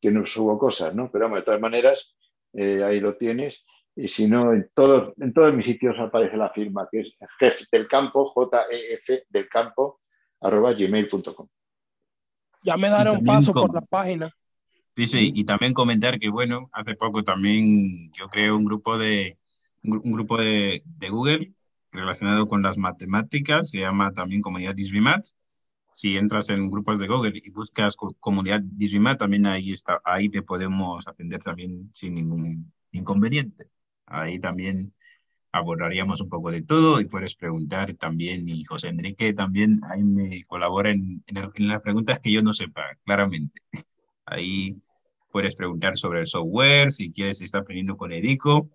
que no subo cosas, ¿no? Pero de todas maneras, eh, ahí lo tienes. Y si no, en todos, en todos mis sitios aparece la firma, que es jef del campo, J-E-F del campo, arroba gmail.com. Ya me daré un paso por la página. Sí, sí, y también comentar que, bueno, hace poco también yo creo un grupo de, un grupo de, de Google relacionado con las matemáticas, se llama también Comunidad Disbimat. Si entras en grupos de Google y buscas Comunidad Disbimat, también ahí, está, ahí te podemos atender también sin ningún inconveniente. Ahí también abordaríamos un poco de todo y puedes preguntar también, y José Enrique también ahí me colabora en, en, las preguntas que yo no sepa, claramente. Ahí puedes preguntar sobre el software, si quieres, estás aprendiendo con Edico.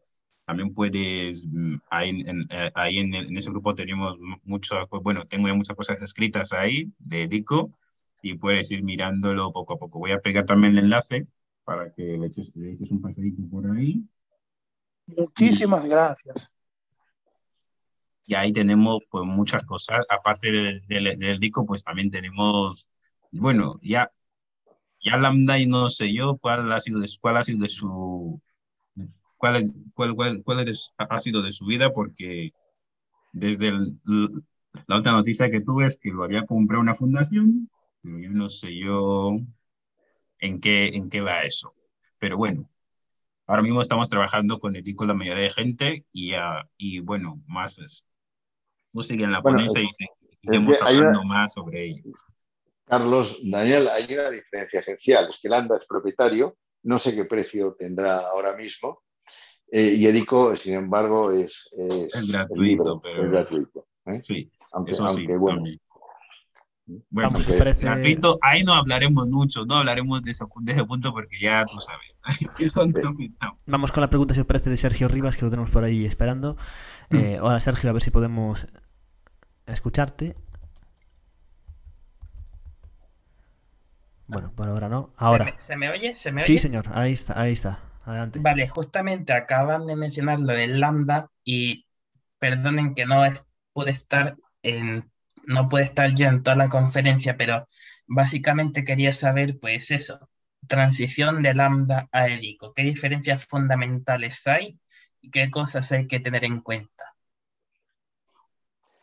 También puedes, mm, ahí, en, eh, ahí en, en, ese grupo tenemos mucho, bueno, tengo ya muchas cosas escritas ahí de Edico y puedes ir mirándolo poco a poco. Voy a pegar también el enlace para que le eches, le eches un pasadito por ahí. Muchísimas gracias. Y ahí tenemos pues muchas cosas. Aparte del, del, disco, pues también tenemos, bueno, ya, ya Lambda y no sé yo cuál ha sido de, cuál ha sido de su, cuál, cuál, cuál, cuál ha sido de su vida, porque desde la otra noticia que tuve es que lo había comprado una fundación, pero yo no sé yo en qué, en qué va eso. Pero bueno, Ahora mismo estamos trabajando con el con la mayoría de gente y, uh, y bueno, más es, no siguen la ponencia y seguimos hablando más sobre ello. Carlos, Daniel, hay una diferencia esencial, es que Landa es propietario, no sé qué precio tendrá ahora mismo, eh, y Edico, sin embargo, es, es, es gratuito. pero... es gratuito ¿eh? Sí, aunque, eso sí, bueno, bueno, Vamos, parece... gratuito, ahí no hablaremos mucho, no hablaremos de, eso, de ese punto porque ya tú sabes. <laughs> Vamos con la pregunta, si os parece, de Sergio Rivas, que lo tenemos por ahí esperando. Mm. Eh, hola, Sergio, a ver si podemos escucharte. Bueno, por ahora no. Ahora. ¿Se me, oye? ¿Se me oye? Sí, señor, ahí está, ahí está. Adelante. Vale, justamente acaban de mencionar lo del lambda y perdonen que no pude estar en no puede estar yo en toda la conferencia, pero básicamente quería saber, pues eso, transición de lambda a Edico, qué diferencias fundamentales hay y qué cosas hay que tener en cuenta.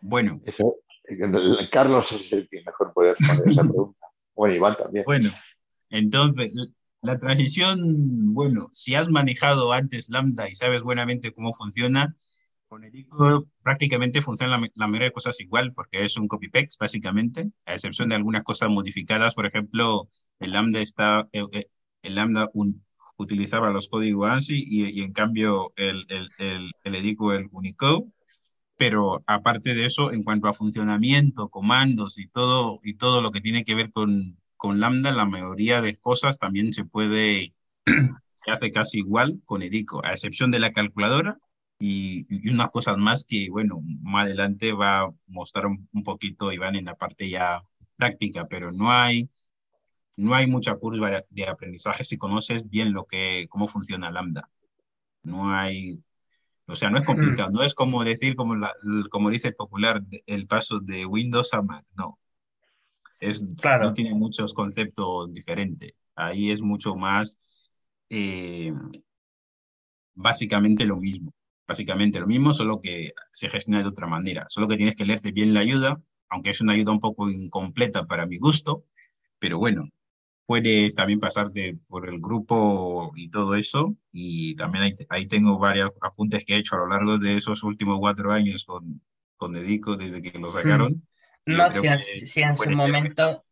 Bueno. Eso, Carlos es el que mejor puede responder esa pregunta. Bueno, Iván también. Bueno, entonces, la transición, bueno, si has manejado antes lambda y sabes buenamente cómo funciona, con Edico prácticamente funciona la, mayoría de cosas igual porque es un copy-paste básicamente, a excepción de algunas cosas modificadas. Por ejemplo, el Lambda, está, eh, eh, el, Lambda utilizaba los códigos ANSI y, y en cambio el, el, el, el Edico el Unicode. Pero aparte de eso, en cuanto a funcionamiento, comandos y todo, y todo lo que tiene que ver con, con Lambda, la mayoría de cosas también se puede, <clears throat> se hace casi igual con Edico, a excepción de la calculadora, y, unas cosas más que, bueno, más adelante va a mostrar un, poquito y van en la parte ya práctica, pero no hay, no hay mucha curva de aprendizaje si conoces bien lo que, cómo funciona Lambda. No hay, o sea, no es complicado, no es como decir, como, la, como dice el popular, el paso de Windows a Mac, no. Es, claro. No tiene muchos conceptos diferentes. Ahí es mucho más eh, básicamente lo mismo básicamente lo mismo, solo que se gestiona de otra manera. Solo que tienes que leerte bien la ayuda aunque es una ayuda un poco incompleta para mi gusto, pero bueno, puedes también pasarte por el grupo y todo eso. Y también ahí, ahí, tengo varios apuntes que he hecho a lo largo de esos últimos cuatro años con, con Dedico desde que lo sacaron. No, si, si, en su momento,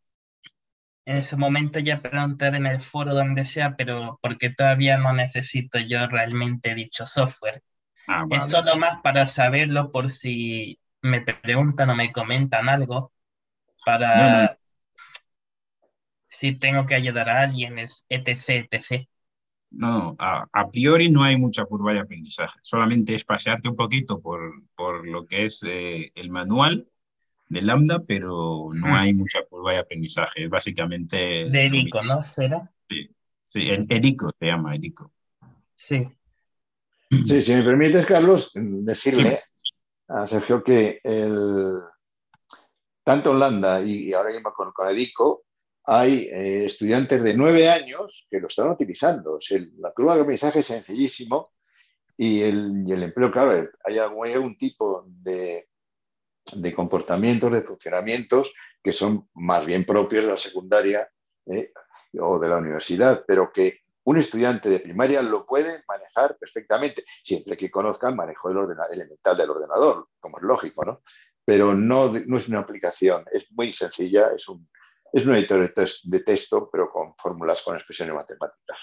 en su momento ya preguntar en el foro donde sea, pero porque todavía no necesito yo realmente dicho software. Ah, es solo más para saberlo por si me preguntan o me comentan algo, para si tengo que ayudar a alguien, etc, etc. No, a, a, priori no hay mucha curva de aprendizaje, solamente es pasearte un poquito por, por lo que es eh, el manual de Lambda, pero no ah. hay mucha curva de aprendizaje, es básicamente... De Erico, ¿no? ¿Será? Sí, sí, Erico se llama Erico. Sí. Sí, si me permites, Carlos, decirle a Sergio que el, tanto en Lambda y, ahora mismo con, con Edico, hay eh, estudiantes de nueve años que lo están utilizando. la curva de aprendizaje es sencillísimo y el, el empleo, claro, hay algún, tipo de, de, comportamientos, de funcionamientos que son más bien propios de la secundaria eh, o de la universidad, pero que un estudiante de primaria lo puede manejar perfectamente, siempre que conozca el manejo elemental del ordenador, como es lógico, ¿no? Pero no, no es una aplicación, es muy sencilla, es un, es un editor de texto, pero con fórmulas con expresiones matemáticas.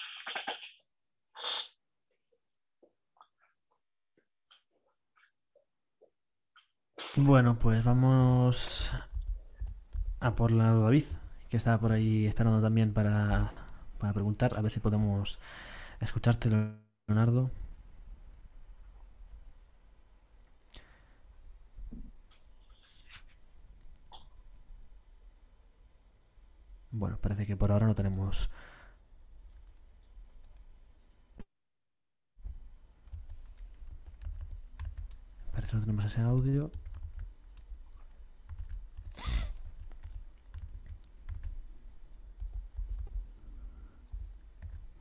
Bueno, pues vamos a por la David, que estaba por ahí esperando también para, para preguntar. A ver si podemos escucharte, Leonardo. Bueno, parece que por ahora no tenemos... Parece que no tenemos ese audio.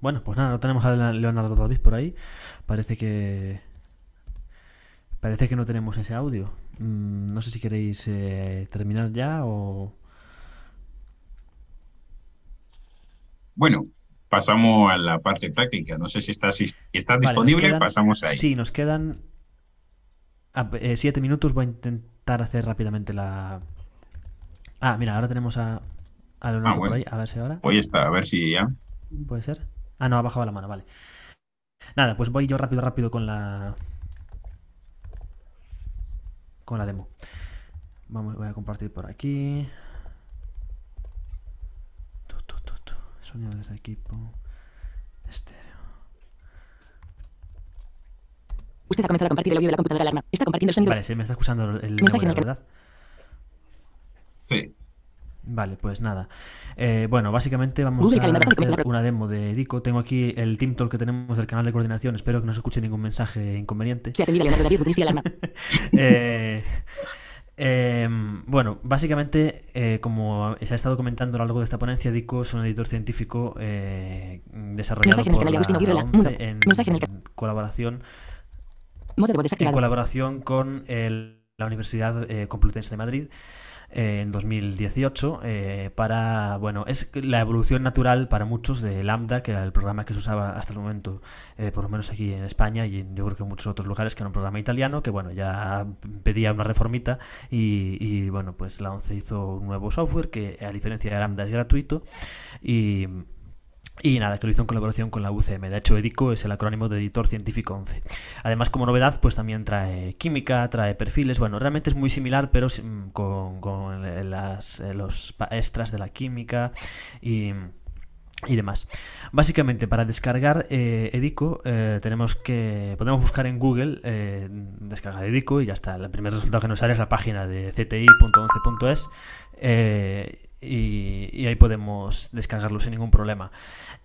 Bueno, pues nada, no tenemos a Leonardo David por ahí. Parece que... Parece que no tenemos ese audio. Mm, no sé si queréis eh, terminar ya o... Bueno, pasamos a la parte práctica. No sé si está, si está disponible, pasamos ahí. Sí, nos quedan eh, siete minutos. Voy a intentar hacer rápidamente la. Ah, mira, ahora tenemos a, a Leonardo ah, por ahí. A ver si ahora. Hoy está, a ver si ya. ¿Puede ser? Ah, no, ha bajado la mano, vale. Nada, pues voy yo rápido, rápido con la. Con la demo. Vamos, voy a compartir por aquí. Sonido desde equipo. Estéreo. Usted ha comenzado a compartir el audio de la computadora alarma. Está compartiendo el sonido. Vale, se me está escuchando el mensaje, ¿verdad? Sí. Vale, pues nada. Eh, bueno, básicamente vamos a hacer una demo de Dico. Tengo aquí el team talk que tenemos del canal de coordinación. Espero que no se escuche ningún mensaje inconveniente. Se <laughs> eh, eh, bueno, básicamente, eh, como se ha estado comentando a lo largo de esta ponencia, Dico es un editor científico eh, desarrollado por la, ONCE en, colaboración en colaboración con la Universidad eh, Complutense de Madrid en 2018 eh, para, bueno, es la evolución natural para muchos de Lambda, que era el programa que se usaba hasta el momento, eh, por lo menos aquí en España y en, yo creo que en muchos otros lugares, que era un programa italiano, que bueno, ya pedía una reformita y, y bueno, pues la ONCE hizo un nuevo software que a diferencia de Lambda es gratuito y y nada, que lo hizo en colaboración con la UCM. De hecho, EDICO es el acrónimo de Editor Científico 11. Además, como novedad, pues también trae química, trae perfiles. Bueno, realmente es muy similar, pero con, con las, eh, los extras de la química y y demás. Básicamente, para descargar eh, Edico, eh, tenemos que. Podemos buscar en Google eh, descargar Edico y ya está. El primer resultado que nos sale es la página de cti.11.es y, ahí podemos descargarlo sin ningún problema.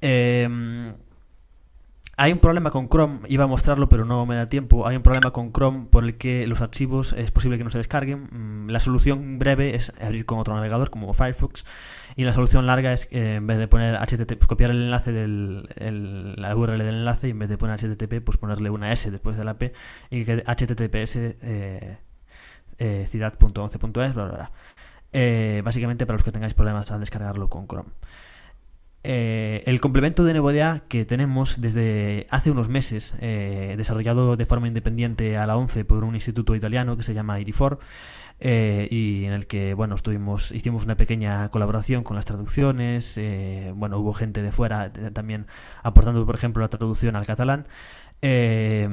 Em, hay un problema con Chrome, iba a mostrarlo pero no me da tiempo. Hay un problema con Chrome por el que los archivos es posible que no se descarguen. Mm, la solución breve es abrir con otro navegador como Firefox y la solución larga es eh, en vez de poner HTTP, pues copiar el enlace del la URL del enlace y en vez de poner HTTP pues ponerle una S después de la P y que HTTPS eh, eh, ciudad.11.es bla bla bla. Eh, básicamente para los que tengáis problemas al descargarlo con Chrome. Eh, el complemento de NevoDA que tenemos desde hace unos meses, eh, desarrollado de forma independiente a la 11 por un instituto italiano que se llama IRIFOR, eh, y en el que bueno estuvimos hicimos una pequeña colaboración con las traducciones bueno hubo gente de fuera también aportando por ejemplo la traducción al catalán eh,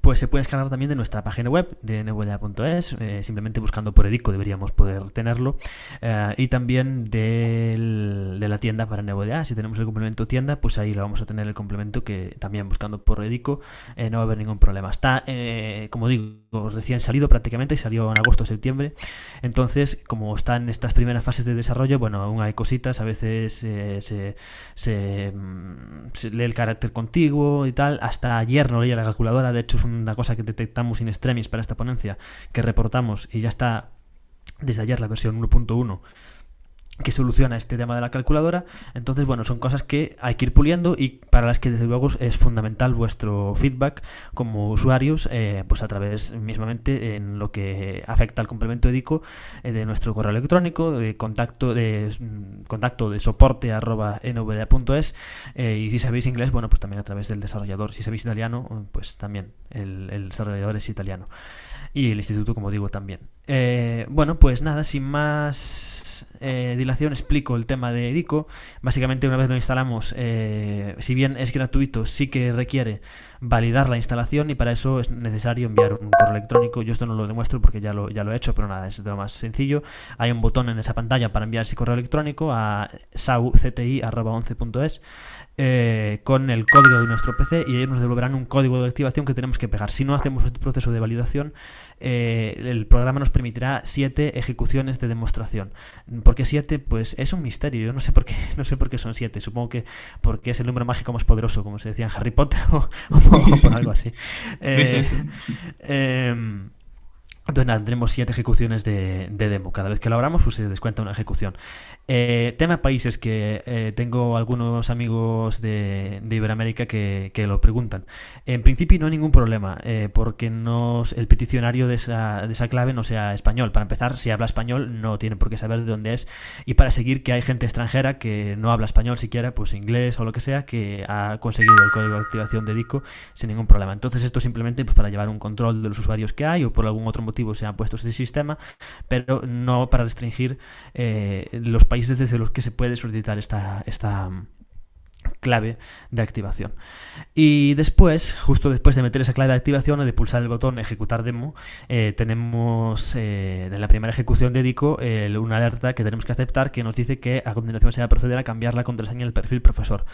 pues se puede descargar también de nuestra página web de nebuela.es, eh, simplemente buscando por Edico deberíamos poder tenerlo, eh, y también de la tienda para Nebuela. Si tenemos el complemento tienda, pues ahí lo vamos a tener el complemento que también buscando por Edico eh, no va a haber ningún problema. Está, eh, como digo, recién salido prácticamente, salió en agosto septiembre, entonces como está en estas primeras fases de desarrollo, bueno, aún hay cositas, a veces mm, se lee el carácter contiguo y tal. Hasta ayer no leía la calculadora, de hecho es una cosa que detectamos in extremis para esta ponencia, que reportamos y ya está desde ayer la versión 1.1 que soluciona este tema de la calculadora. Entonces, bueno, son cosas que hay que ir puliendo y para las que desde luego es fundamental vuestro feedback como usuarios, eh, pues a través mismamente en lo que afecta al complemento EDICO eh, de nuestro correo electrónico, de contacto de mm, contacto de soporte arroba nvda.es eh, y si sabéis inglés, bueno, pues también a través del desarrollador. Si sabéis italiano, pues también el desarrollador es italiano. Y el instituto, como digo, también. Eh, bueno, pues nada, sin más eh, dilación, explico el tema de Edico. Básicamente, una vez lo instalamos, eh, si bien es gratuito, sí que requiere validar la instalación y para eso es necesario enviar un correo electrónico. Yo esto no lo demuestro porque ya lo, ya lo he hecho, pero nada, es lo más sencillo. Hay un botón en esa pantalla para enviar ese correo electrónico a saucti.11.es eh, con el código de nuestro PC y ellos nos devolverán un código de activación que tenemos que pegar. Si no hacemos este proceso de validación, eh, el programa nos permitirá siete ejecuciones de demostración. ¿Por qué siete? Pues es un misterio. Yo no sé por qué, <laughs> no sé por qué son siete. Supongo que porque es el número mágico más poderoso, como se decía en Harry Potter <laughs> o, o por algo así. <laughs> Eh, em, entonces nada, tendremos siete ejecuciones de, de demo. Cada vez que lo abramos, pues se descuenta una ejecución. Eh, tema países que eh, tengo algunos amigos de, de Iberoamérica que, que lo preguntan. En principio no hay ningún problema, eh, porque no, el peticionario de esa, de esa clave no sea español. Para empezar, si habla español, no tiene por qué saber de dónde es. Y para seguir que hay gente extranjera que no habla español siquiera, pues inglés o lo que sea, que ha conseguido el código de activación de DICO sin ningún problema. Entonces esto simplemente pues, para llevar un control de los usuarios que hay o por algún otro motivo se han puesto este sistema, pero no para restringir eh, los países desde los que se puede solicitar esta, esta clave de activación. Y después, justo después de meter esa clave de activación o de pulsar el botón ejecutar demo, eh, tenemos eh, en la primera ejecución de Dico una alerta que tenemos que aceptar que nos dice que a continuación se va a proceder a cambiar la contraseña del perfil profesor.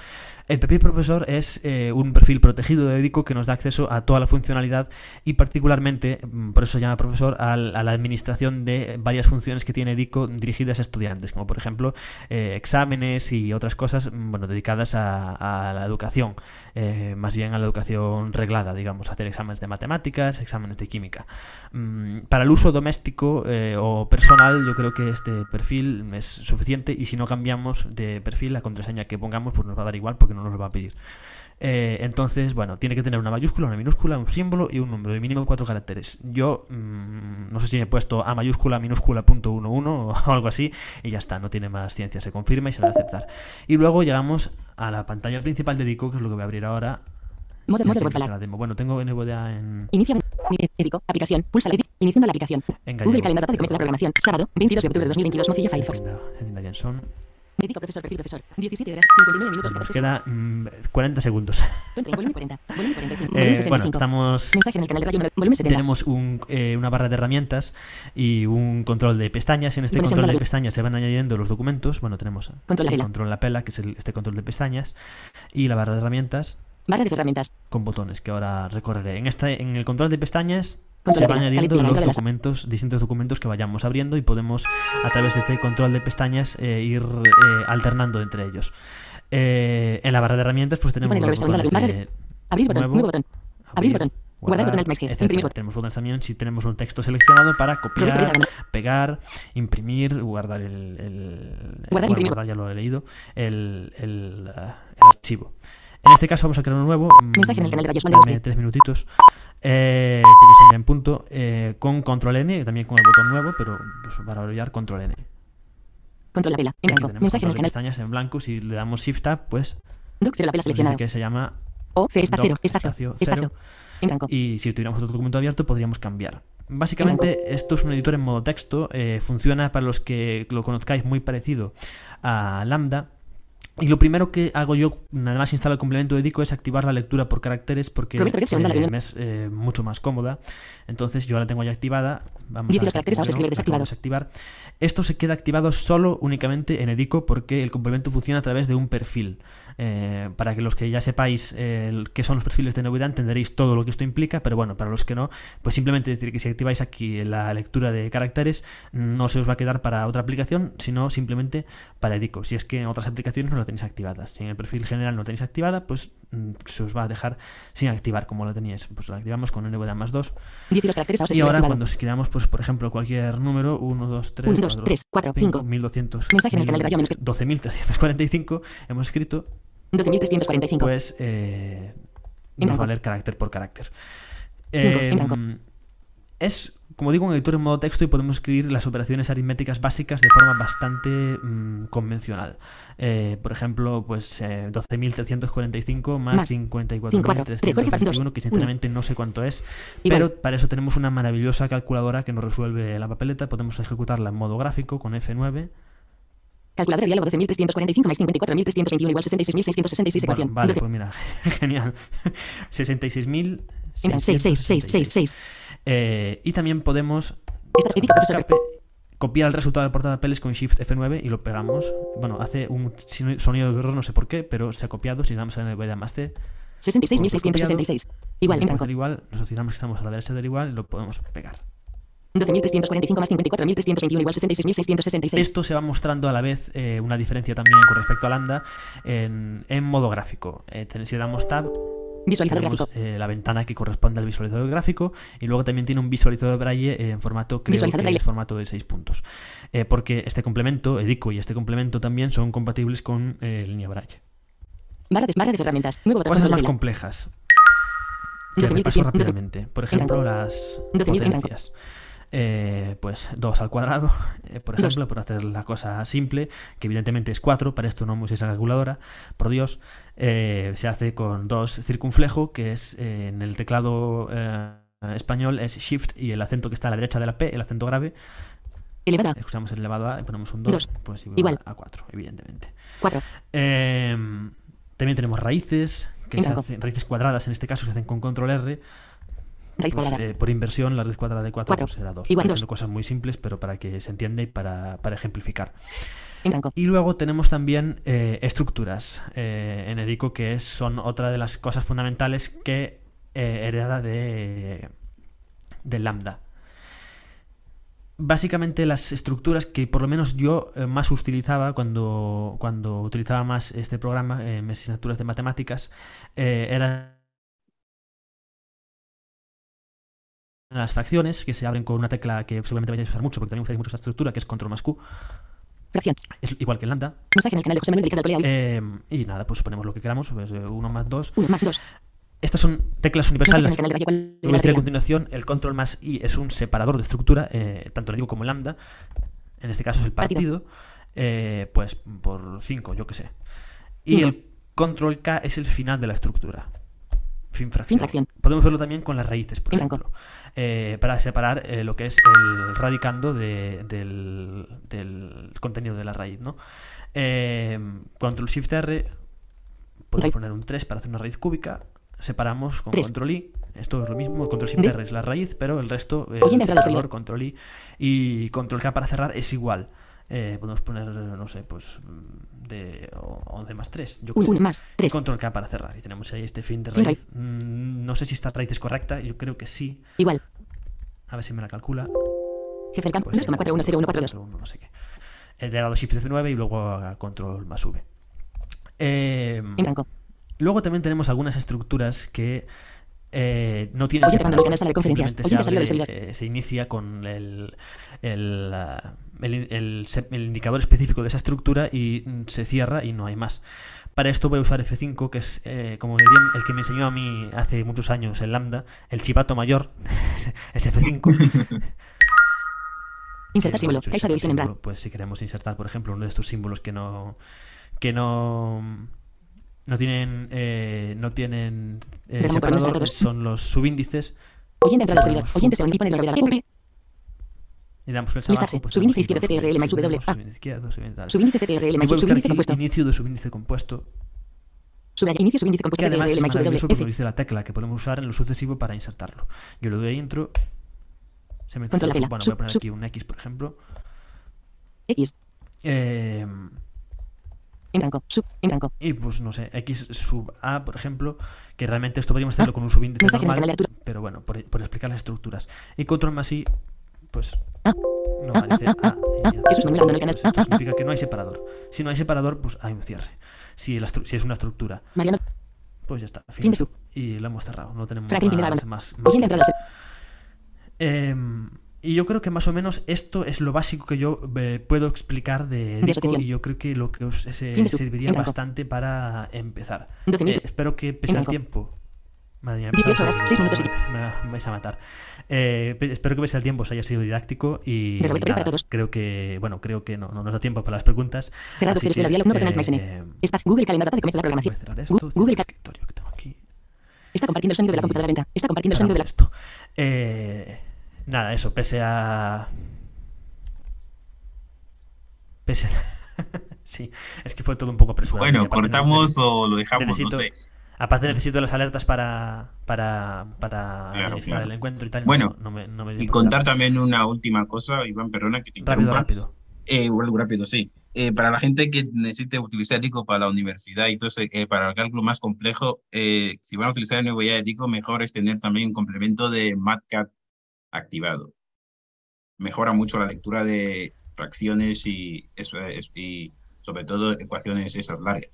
El perfil profesor es eh, un perfil protegido de Dico que nos da acceso a toda la funcionalidad y particularmente, mm, por eso se llama profesor, a, la administración de varias funciones que tiene Dico dirigidas a estudiantes, como por ejemplo exámenes y otras cosas mm, bueno, dedicadas a, a la educación, eh, más bien a la educación reglada, digamos, hacer exámenes de matemáticas, exámenes de química. Mm, para el uso doméstico eh, o personal, yo creo que este perfil es suficiente y si no cambiamos de perfil, la contraseña que pongamos pues nos va a dar igual porque no nos lo va a pedir. Eh, entonces, bueno, tiene que tener una mayúscula, una minúscula, un símbolo y un número de mínimo cuatro caracteres. Yo mm, no sé si he puesto a mayúscula, minúscula, punto uno, uno <laughs> o algo así y ya está, no tiene más ciencia, se confirma y se va a aceptar. Y luego llegamos a la pantalla principal de Dico, que es lo que voy a abrir ahora. Y empieza voz la demo. Bueno, tengo NVDA en, Inicia. Edico. Aplicación. Pulsa la edit. Iniciando la aplicación. Google. Calendar data de comienzo de la programación. Sábado, 22 de octubre de 2022. Mozilla Firefox. Entienda bien, son. Edico profesor, perfil profesor. 17 horas, 59 minutos Nos 14 queda mm, 40 segundos. Volumen 40. Volumen 45. Eh, Volumen 65. bueno, estamos. Mensaje en el canal de radio Volumen 70. Tenemos un, eh, una barra de herramientas y un control de pestañas. En este Versión control de pestañas se van añadiendo los documentos. Bueno, tenemos Control la el vela. control la pela, que es el- este control de pestañas, y la barra de herramientas Barra de herramientas. con botones que ahora recorreré. En, esta, en el control de pestañas se van añadiendo los documentos, distintos documentos que vayamos abriendo y podemos a través de este control de pestañas eh, ir eh, alternando entre ellos. Eh, en la barra de herramientas pues tenemos los botones de Abrir botón. Nuevo. Botón. Abrir botón. Guardar botón alt más G. etcétera. Imprimir botón. Tenemos botones también si tenemos un texto seleccionado para copiar, pegar, imprimir, guardar el, el- Guardar, bueno, guardar ya lo he leído, el, el, el archivo. En este caso vamos a crear uno nuevo. mm, Mensaje en el canal de rayos, Wanda tres minutitos. Eh, que sería en punto. eh, con control N, también con el botón nuevo, pero pues, para olvidar control N. Control la vela. En blanco. Mensaje en el de canal. pestañas en blanco. Si le damos Shift Tab, pues Doc cero la vela nos dice seleccionado. que se llama O. Espacio. espacio Espacio. En blanco. y si tuviéramos otro documento abierto podríamos cambiar. Básicamente esto es un editor en modo texto, eh, funciona para los que lo conozcáis muy parecido a Lambda. Y lo primero que hago yo, nada más instalo el complemento de Dico, es activar la lectura por caracteres porque eh, me es eh, mucho más cómoda. Entonces yo la tengo ya activada. Vamos a los caracteres vamos a escribir la desactivado. acabamos de activar. Esto se queda activado solo únicamente en Edico porque el complemento funciona a través de un perfil. Eh, para que los que ya sepáis eh, qué son los perfiles de novedad entenderéis todo lo que esto implica, pero bueno, para los que no, pues simplemente decir que si activáis aquí la lectura de caracteres no se os va a quedar para otra aplicación, sino simplemente para Edico. Si es que en otras aplicaciones no la tenéis activada. Si en el perfil general no la tenéis activada, pues mm, se os va a dejar sin activar como la teníais. Pues la activamos con NVDA más 2 10 de los caracteres vamos a y ahora activado. cuando si creamos, pues por ejemplo, cualquier número, 1, 2, 3, 1, 2, 3, 4, 5. 1200, Mensaje en el canal de radio menos que- 12.345 hemos escrito, 12.345. pues eh, nos va a leer carácter por carácter. Eh, blanco. es, como digo, un editor en modo texto y podemos escribir las operaciones aritméticas básicas de forma bastante mm, convencional. Eh, por ejemplo, pues eh, 12.345 más, Más. 54.321, que sinceramente no sé cuánto es, Igual. pero para eso tenemos una maravillosa calculadora que nos resuelve la papeleta. Podemos ejecutarla en modo gráfico con F9. Calculadora de diálogo 12.345 más 54.321 igual 66.666 Bueno, ecuación. vale, 12. pues mira, <laughs> genial. 66.000. Venga, 6, 6, 6, 6, 6. Eh, y también podemos escape, copiar el resultado de portada de papeles con Shift F9 y lo pegamos. Bueno, hace un sonido de error, no sé por qué, pero se ha copiado. Si le damos a NVDA más C, 66.666. Igual, en blanco. igual, nos asociamos que estamos a la derecha del igual y lo podemos pegar. 12.345 más 54.321 igual 66.666. Esto se va mostrando a la vez eh, una diferencia también con respecto a Lambda en, en modo gráfico. Eh, si le damos Tab, Visualizador tenemos gráfico. eh, la ventana que corresponde al visualizador gráfico y luego también tiene un visualizador braille eh, en formato creo que braille. es formato de 6 puntos Eh, porque este complemento Edico y este complemento también son compatibles con línea braille Barra de, barra de herramientas. Nuevo botón cosas más complejas que 12.300, repaso 12.000. rápidamente por ejemplo las 12.000 en blanco. potencias Eh, pues 2 al cuadrado, <laughs> eh, por ejemplo, por hacer la cosa simple, que evidentemente es 4, para esto no uséis esa calculadora, por Dios, eh, se hace con dos circunflejo, que es en el teclado español es Shift y el acento que está a la derecha de la P, el acento grave, Elevada. escuchamos el elevado A y ponemos un 2, Dos. pues igual, Igual. a 4, evidentemente. 4. Eh, también tenemos raíces, que En se hacen, raíces cuadradas en este caso se hacen con control R, pues, eh, por inversión, la raíz cuadrada de 4 Cuatro. pues será 2. Igual Haciendo cosas muy simples, pero para que se entienda y para, para ejemplificar. En blanco. Y luego tenemos también eh, estructuras eh, en Edico, que es, son otra de las cosas fundamentales que hereda de, de Lambda. Básicamente las estructuras que por lo menos yo más utilizaba cuando, cuando utilizaba más este programa en mis asignaturas de matemáticas eran las fracciones que se abren con una tecla que seguramente vais a usar mucho porque también usáis mucho esta estructura que es control más Q, Fracción. es igual que en Lambda. Mensaje en el canal de José Manuel dedicado a Colea hoy. Eh, y nada, pues ponemos lo que queramos, pues, 1 más 2. 1 más 2. Estas son teclas en universales. el canal. ¿Cuál Lo voy a continuación, el control más i es un separador de estructura, eh, tanto en digo como en lambda. En este caso es el Partido. partido, eh, pues por 5, yo que sé. Y el control k es el final de la estructura. Podemos verlo también con las raíces, por En ejemplo. Eh, para separar eh, lo que es el radicando de- del, del contenido de la raíz, ¿no? Eh, control Shift R, podemos Raíz. poner un 3 para hacer una raíz cúbica. Separamos con Tres. control I. Esto es lo mismo. Control Shift R es la raíz, pero el resto, eh, el control I y control K para cerrar es igual. Eh, podemos poner, no sé, pues mm, de 11 más 3. Yo. 1 más 3. Control K para cerrar. Y tenemos ahí este fin de raíz. Mm, No sé si esta raíz es correcta. Yo creo que sí. Igual. A ver si me la calcula. Jefe del campo. Pues, 2,410142. uno, no sé qué. Eh, Le he dado Shift F9 y luego Control más V. Eh, En blanco. luego también tenemos algunas estructuras que eh, no tienen Oye, el de se, abre, servidor. eh, se inicia con el, el, ah, el- el el indicador específico de esa estructura y mm, se cierra y no hay más. Para esto voy a usar F5, que es eh, como diría el que me enseñó a mí hace muchos años el lambda, el chivato mayor, <laughs> es F5. <laughs> Insertar símbolo. Caixa de en blanco. Pues si queremos insertar, por ejemplo, uno de estos símbolos que no que no no tienen eh, no tienen eh, separador, son los subíndices Oyente entrada al servidor. Ponemos Oyente se unió panel y damos flecha abajo, pues Subíndice aquí CTRL más W. Ah. subíndice izquierdo, subíndice tal. Subíndice CTRL más subíndice compuesto. inicio de subíndice compuesto Subraya. Inicio subíndice compuesto que además es maravilloso porque dice la tecla que podemos usar en lo sucesivo para insertarlo. Yo le doy a intro. Se me Control bueno, voy a poner aquí un X, por ejemplo. X. Eh, En blanco. Sub. En blanco. y pues no sé, X sub A, por ejemplo, que realmente esto podríamos hacerlo con un subíndice Ah, normal, pero bueno, por, por explicar las estructuras. Y control más I, pues Ah. No vale, dice <laughs> ah, A. esto ah, significa que no hay separador. Si no hay separador, pues hay un cierre. Si, es una estructura, pues ya está. Fin. Y lo hemos cerrado. No tenemos más, más. Em, y yo creo que más o menos esto es lo básico que yo eh, puedo explicar de Dico y yo creo que lo que os se- serviría bastante para empezar. 12.000. Eh, espero que pese al tiempo. Madre mía, 18 empezamos horas, a- 6 minutos y- me, vais a matar. Eh, pe- espero que pese al tiempo os haya sido didáctico y De Roberto Ruiz para nada, todos. creo que bueno creo que no, no nos da tiempo para las preguntas. Cerrado. así que, diálogo. No canal más eh, N. Está Google Calendar data de comienzo de la voy a programación. cerrar esto. Google el escritorio que tengo aquí. Está compartiendo el sonido de la computadora de venta. Está compartiendo el sonido de la. Esto. Eh, nada, eso, pese a. Pese a... <laughs> sí, es que fue todo un poco apresurado. Bueno, cortamos o lo dejamos, necesito, no sé. Aparte necesito las alertas para, para, para Claro, administrar claro. el encuentro y tal. Bueno, no, no me, no me dio Y contar también una última cosa, Iván, perdona que te Rápido, rápido. Eh, rápido, sí. Eh, para la gente que necesite utilizar ICO para la universidad y entonces eh, para el cálculo más complejo, si van a utilizar el nuevo ya de ICO, mejor es tener también un complemento de MATCAD activado. Mejora mucho la lectura de fracciones y, eso y sobre todo ecuaciones esas largas.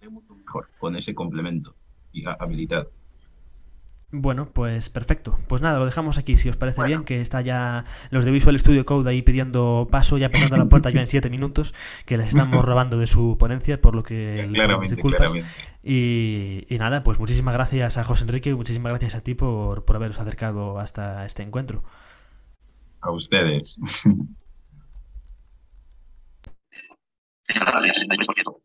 Es mucho mejor con ese complemento y ha- habilitado. Bueno, pues perfecto. Pues nada, lo dejamos aquí, si os parece Bueno. bien, que está ya los de Visual Studio Code ahí pidiendo paso, ya pegando a la puerta ya en siete minutos, que les estamos robando de su ponencia, por lo que <laughs> Claramente, disculpas. claramente. Y, y nada, pues muchísimas gracias a José Enrique y muchísimas gracias a ti por, por haberos acercado hasta este encuentro. A ustedes. <laughs> Gracias, 32%.